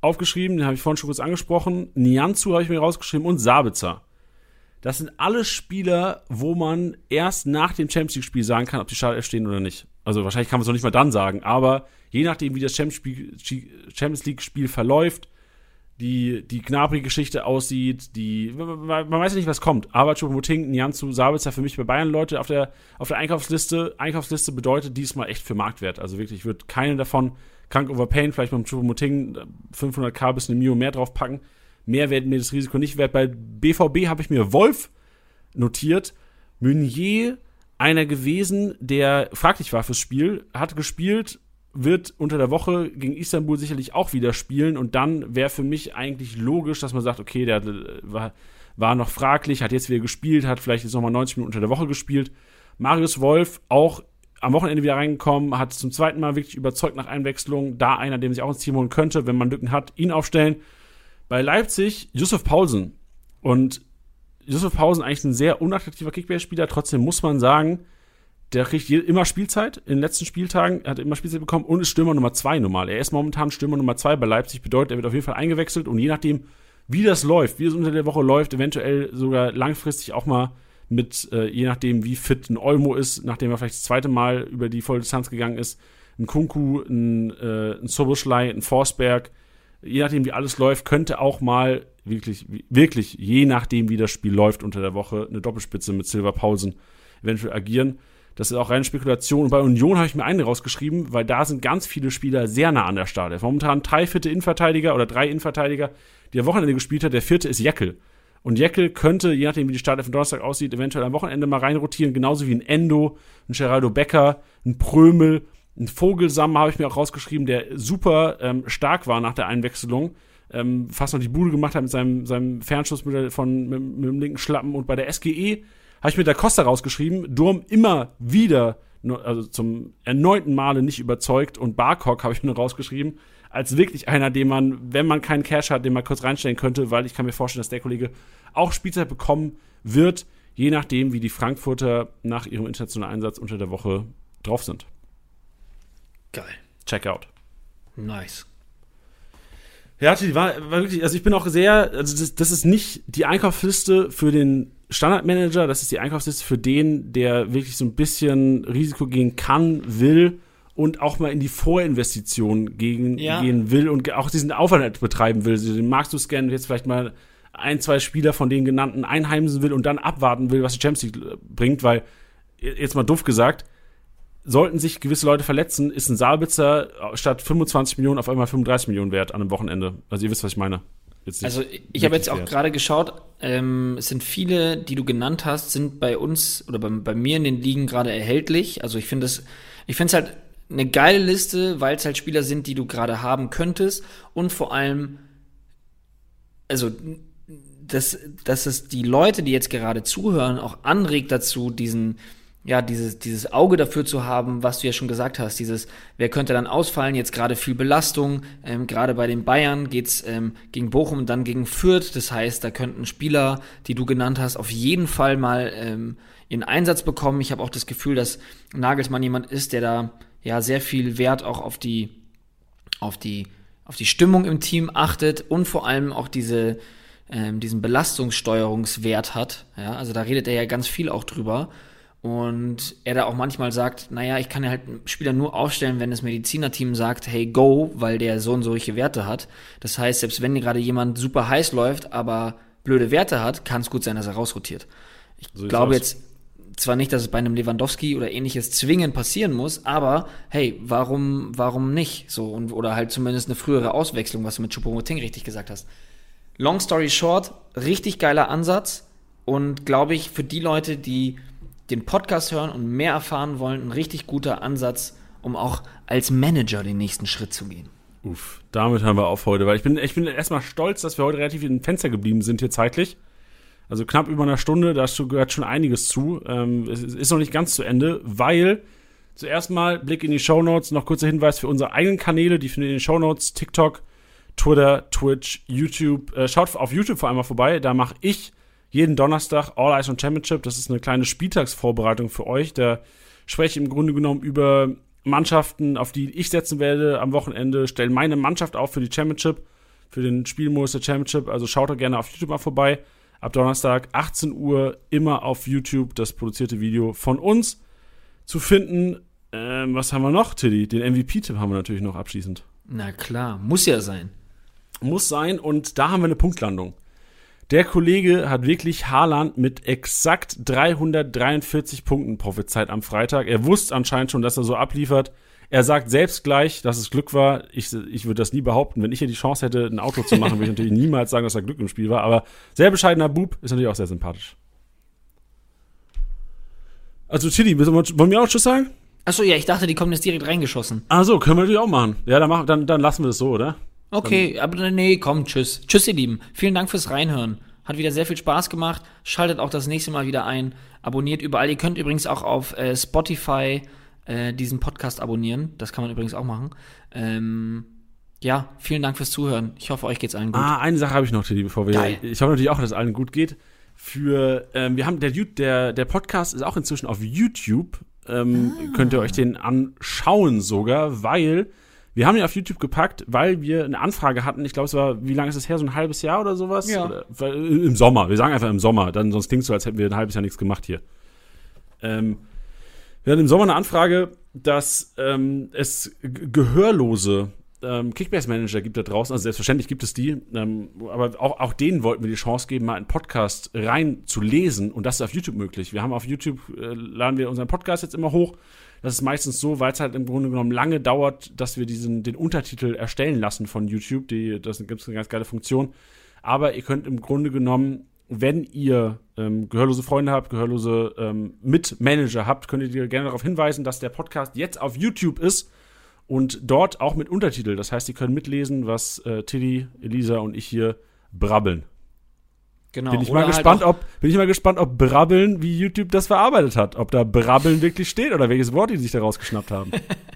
aufgeschrieben, den habe ich vorhin schon kurz angesprochen. Nianzu habe ich mir rausgeschrieben und Sabitzer. Das sind alles Spieler, wo man erst nach dem Champions League-Spiel sagen kann, ob die Startelf stehen oder nicht. Also wahrscheinlich kann man es noch nicht mal dann sagen, aber je nachdem, wie das Champions League-Spiel verläuft, die, die Gnabry-Geschichte aussieht, die, man weiß ja nicht, was kommt. Aber Choupo-Moting, Nianzu, Sabitzer für mich bei Bayern Leute auf der, auf der Einkaufsliste. Einkaufsliste bedeutet diesmal echt für Marktwert. Also wirklich, ich würde keine davon krank overpayen, vielleicht beim Choupo-Moting 500k bis eine Mio mehr draufpacken. Mehr werden mir das Risiko nicht wert. Bei BVB habe ich mir Wolf notiert. Meunier, einer gewesen, der fraglich war fürs Spiel, hat gespielt, wird unter der Woche gegen Istanbul sicherlich auch wieder spielen und dann wäre für mich eigentlich logisch, dass man sagt, okay, der war, war noch fraglich, hat jetzt wieder gespielt, hat vielleicht jetzt nochmal 90 Minuten unter der Woche gespielt. Marius Wolf auch am Wochenende wieder reingekommen, hat zum zweiten Mal wirklich überzeugt nach Einwechslung, da einer, dem sich auch ins Team holen könnte, wenn man Lücken hat, ihn aufstellen. Bei Leipzig Yusuf Paulsen. Und Yusuf Paulsen eigentlich ein sehr unattraktiver Kickbase-Spieler, trotzdem muss man sagen, der kriegt immer Spielzeit in den letzten Spieltagen, er hat immer Spielzeit bekommen und ist Stürmer Nummer 2 normal. Er ist momentan Stürmer Nummer 2 bei Leipzig, bedeutet, er wird auf jeden Fall eingewechselt. Und je nachdem, wie das läuft, wie es unter der Woche läuft, eventuell sogar langfristig auch mal mit, äh, je nachdem, wie fit ein Olmo ist, nachdem er vielleicht das zweite Mal über die volle Distanz gegangen ist, ein Kunku, ein, äh, ein Soboschlei, ein Forsberg, je nachdem, wie alles läuft, könnte auch mal wirklich, wirklich, je nachdem, wie das Spiel läuft unter der Woche, eine Doppelspitze mit Silver Paulsen eventuell agieren. Das ist auch reine Spekulation. Und bei Union habe ich mir einen rausgeschrieben, weil da sind ganz viele Spieler sehr nah an der Start. Momentan drei vierte Innenverteidiger oder drei Innenverteidiger, die am Wochenende gespielt hat. Der vierte ist Jeckel. Und Jeckel könnte, je nachdem wie die Startelf von Donnerstag aussieht, eventuell am Wochenende mal reinrotieren, genauso wie ein Endo, ein Geraldo Becker, ein Prömel, ein Vogelsam habe ich mir auch rausgeschrieben, der super ähm, stark war nach der Einwechslung. Ähm, fast noch die Bude gemacht hat mit seinem, seinem Fernschuss mit, von, mit, mit dem linken Schlappen. Und bei der SGE habe ich mir da Costa rausgeschrieben. Durm immer wieder, also zum erneuten Male nicht überzeugt. Und Barcock habe ich mir rausgeschrieben, als wirklich einer, den man, wenn man keinen Cash hat, den man kurz reinstellen könnte, weil ich kann mir vorstellen, dass der Kollege auch Spielzeit bekommen wird, je nachdem, wie die Frankfurter nach ihrem internationalen Einsatz unter der Woche drauf sind. Geil. Check out. Nice. Ja, die war, war wirklich, also ich bin auch sehr, also das, das ist nicht die Einkaufsliste für den Standardmanager, das ist die Einkaufsliste für den, der wirklich so ein bisschen Risiko gehen kann, will und auch mal in die Vorinvestition gegen, ja. gehen will und auch diesen Aufwand betreiben will. Also den magst du scannen, jetzt vielleicht mal ein, zwei Spieler von den genannten einheimsen will und dann abwarten will, was die Champions League bringt, weil, jetzt mal doof gesagt, sollten sich gewisse Leute verletzen, ist ein Saalbitzer statt 25 Millionen auf einmal 35 Millionen wert an einem Wochenende. Also ihr wisst, was ich meine also ich habe jetzt auch gerade geschaut, ähm, es sind viele, die du genannt hast, sind bei uns oder bei, bei mir in den Ligen gerade erhältlich. Also ich finde es, ich finde es halt eine geile Liste, weil es halt Spieler sind, die du gerade haben könntest und vor allem, also dass, dass es die Leute, die jetzt gerade zuhören, auch anregt dazu, diesen, ja, dieses, dieses Auge dafür zu haben, was du ja schon gesagt hast, dieses, wer könnte dann ausfallen, jetzt gerade viel Belastung, ähm, gerade bei den Bayern geht's ähm, gegen Bochum und dann gegen Fürth, das heißt, da könnten Spieler, die du genannt hast, auf jeden Fall mal ähm, ihren Einsatz bekommen. Ich habe auch das Gefühl, dass Nagelsmann jemand ist, der da ja sehr viel Wert auch auf die, auf die, auf die Stimmung im Team achtet und vor allem auch diese, ähm, diesen Belastungssteuerungswert hat. Ja, also da redet er ja ganz viel auch drüber. Und er da auch manchmal sagt, naja, ich kann ja halt einen Spieler nur aufstellen, wenn das Medizinerteam sagt, hey, go, weil der so und solche Werte hat. Das heißt, selbst wenn gerade jemand super heiß läuft, aber blöde Werte hat, kann es gut sein, dass er rausrotiert. Ich so glaube jetzt zwar nicht, dass es bei einem Lewandowski oder ähnliches zwingend passieren muss, aber hey, warum, warum nicht? So, und, oder halt zumindest eine frühere Auswechslung, was du mit Choupo-Moting richtig gesagt hast. Long story short, richtig geiler Ansatz und glaube ich, für die Leute, die den Podcast hören und mehr erfahren wollen, ein richtig guter Ansatz, um auch als Manager den nächsten Schritt zu gehen. Uff, damit hören wir auf heute, weil ich bin, ich bin erstmal stolz, dass wir heute relativ in den Fenster geblieben sind hier zeitlich. Also knapp über einer Stunde, da gehört schon einiges zu. Ähm, es ist noch nicht ganz zu Ende, weil zuerst mal Blick in die Show Notes, noch kurzer Hinweis für unsere eigenen Kanäle, die findet ihr in den Show Notes, TikTok, Twitter, Twitch, YouTube. Äh, schaut auf YouTube vor allem mal vorbei, da mache ich jeden Donnerstag All Eyes on Championship. Das ist eine kleine Spieltagsvorbereitung für euch. Da spreche ich im Grunde genommen über Mannschaften, auf die ich setzen werde am Wochenende. Stelle meine Mannschaft auf für die Championship, für den Spielmodus der Championship. Also schaut da gerne auf YouTube mal vorbei. Ab Donnerstag 18 Uhr immer auf YouTube das produzierte Video von uns zu finden. Ähm, was haben wir noch, Tilly? Den MVP-Tipp haben wir natürlich noch abschließend. Na klar, muss ja sein. Muss sein und da haben wir eine Punktlandung. Der Kollege hat wirklich Haaland mit exakt 343 Punkten prophezeit am Freitag. Er wusste anscheinend schon, dass er so abliefert. Er sagt selbst gleich, dass es Glück war. Ich, ich würde das nie behaupten. Wenn ich hier die Chance hätte, ein Auto zu machen, würde ich natürlich niemals sagen, dass da Glück im Spiel war. Aber sehr bescheidener Bub ist natürlich auch sehr sympathisch. Also, Chili, wollen wir auch Tschüss sagen? Achso, ja, ich dachte, die kommen jetzt direkt reingeschossen. Ach so, können wir natürlich auch machen. Ja, dann, machen, dann, dann lassen wir das so, oder? Okay, dann, aber nee, komm, tschüss. Tschüss, ihr Lieben. Vielen Dank fürs Reinhören. Hat wieder sehr viel Spaß gemacht. Schaltet auch das nächste Mal wieder ein. Abonniert überall. Ihr könnt übrigens auch auf äh, Spotify äh, diesen Podcast abonnieren. Das kann man übrigens auch machen. Ähm, ja, vielen Dank fürs Zuhören. Ich hoffe, euch geht's allen gut. Ah, eine Sache habe ich noch, Tilly, bevor wir. Geil. Ich hoffe natürlich auch, dass es allen gut geht. Für, ähm, wir haben, der, der, der Podcast ist auch inzwischen auf YouTube. Ähm, ah. Könnt ihr euch den anschauen sogar, weil wir haben ihn auf YouTube gepackt, weil wir eine Anfrage hatten. Ich glaube, es war, wie lange ist es her? So ein halbes Jahr oder sowas? Ja. Oder, Im Sommer. Wir sagen einfach im Sommer. Dann, sonst klingt es so, als hätten wir ein halbes Jahr nichts gemacht hier. Ähm, wir hatten im Sommer eine Anfrage, dass ähm, es Gehörlose ähm, Kickbase-Manager gibt da draußen. Also selbstverständlich gibt es die. Ähm, aber auch, auch denen wollten wir die Chance geben, mal einen Podcast rein zu lesen. Und das ist auf YouTube möglich. Wir haben auf YouTube, äh, laden wir unseren Podcast jetzt immer hoch das ist meistens so, weil es halt im Grunde genommen lange dauert, dass wir diesen, den Untertitel erstellen lassen von YouTube. Die, das gibt es eine ganz geile Funktion. Aber ihr könnt im Grunde genommen, wenn ihr ähm, gehörlose Freunde habt, gehörlose ähm, Mitmanager habt, könnt ihr gerne darauf hinweisen, dass der Podcast jetzt auf YouTube ist und dort auch mit Untertitel. Das heißt, ihr könnt mitlesen, was äh, Tilly, Elisa und ich hier brabbeln. Genau. Bin ich mal halt gespannt, ob bin ich mal gespannt, ob Brabbeln, wie YouTube das verarbeitet hat, ob da Brabbeln wirklich steht oder welches Wort die sich da rausgeschnappt haben.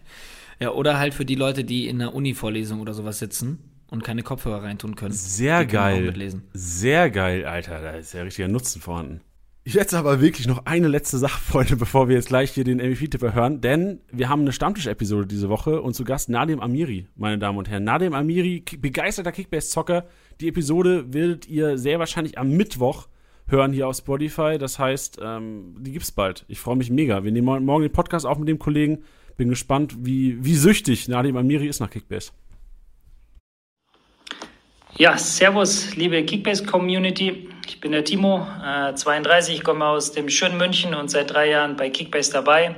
<laughs> ja, oder halt für die Leute, die in einer Uni-Vorlesung oder sowas sitzen und keine Kopfhörer reintun können. Sehr geil. Sehr geil, Alter, da ist ja richtiger Nutzen vorhanden. Jetzt aber wirklich noch eine letzte Sache, <laughs> Freunde, bevor wir jetzt gleich hier den MVP-Tipper hören, denn wir haben eine Stammtisch-Episode diese Woche und zu Gast Nadim Amiri, meine Damen und Herren. Nadim Amiri, begeisterter Kickbase-Zocker, die Episode werdet ihr sehr wahrscheinlich am Mittwoch hören hier auf Spotify. Das heißt, ähm, die gibt's bald. Ich freue mich mega. Wir nehmen morgen den Podcast auf mit dem Kollegen. Bin gespannt, wie, wie süchtig Nadim Amiri ist nach Kickbase. Ja, servus, liebe Kickbase-Community. Ich bin der Timo, äh, 32, komme aus dem schönen München und seit drei Jahren bei Kickbase dabei.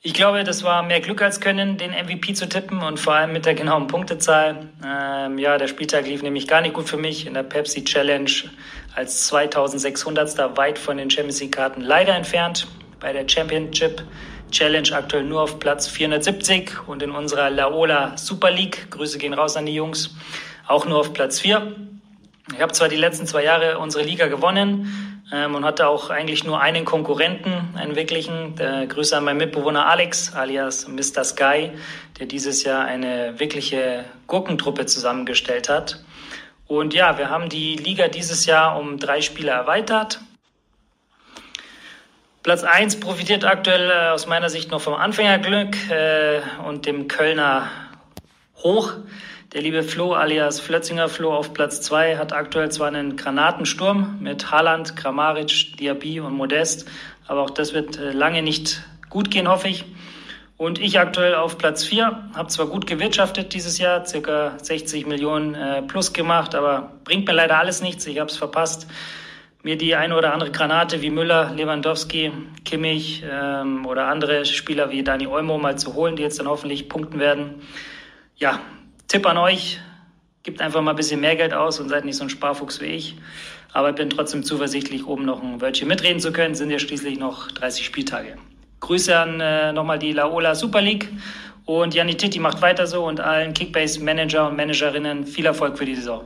Ich glaube, das war mehr Glück als Können, den MVP zu tippen und vor allem mit der genauen Punktezahl. Ähm, ja, der Spieltag lief nämlich gar nicht gut für mich in der Pepsi Challenge als 2600. weit von den Champions League Karten leider entfernt. Bei der Championship Challenge aktuell nur auf Platz 470 und in unserer Laola Super League, Grüße gehen raus an die Jungs, auch nur auf Platz 4. Ich habe zwar die letzten zwei Jahre unsere Liga gewonnen ähm, und hatte auch eigentlich nur einen Konkurrenten, einen wirklichen. Der Grüße an meinen Mitbewohner Alex, alias Mr. Sky, der dieses Jahr eine wirkliche Gurkentruppe zusammengestellt hat. Und ja, wir haben die Liga dieses Jahr um drei Spieler erweitert. Platz 1 profitiert aktuell äh, aus meiner Sicht noch vom Anfängerglück äh, und dem Kölner Hoch. Der liebe Flo alias Flötzinger Flo auf Platz 2 hat aktuell zwar einen Granatensturm mit Haaland, Kramaric, Diaby und Modest, aber auch das wird äh, lange nicht gut gehen, hoffe ich. Und ich aktuell auf Platz 4, habe zwar gut gewirtschaftet dieses Jahr, circa 60 Millionen äh, plus gemacht, aber bringt mir leider alles nichts, ich habe es verpasst mir die eine oder andere Granate wie Müller, Lewandowski, Kimmich ähm, oder andere Spieler wie Dani Olmo mal zu holen, die jetzt dann hoffentlich punkten werden. Ja, Tipp an euch, gebt einfach mal ein bisschen mehr Geld aus und seid nicht so ein Sparfuchs wie ich. Aber ich bin trotzdem zuversichtlich, oben noch ein Wörtchen mitreden zu können. Sind ja schließlich noch 30 Spieltage. Grüße an äh, nochmal die Laola Super League und Janni Titti macht weiter so und allen Kickbase-Manager und Managerinnen viel Erfolg für die Saison.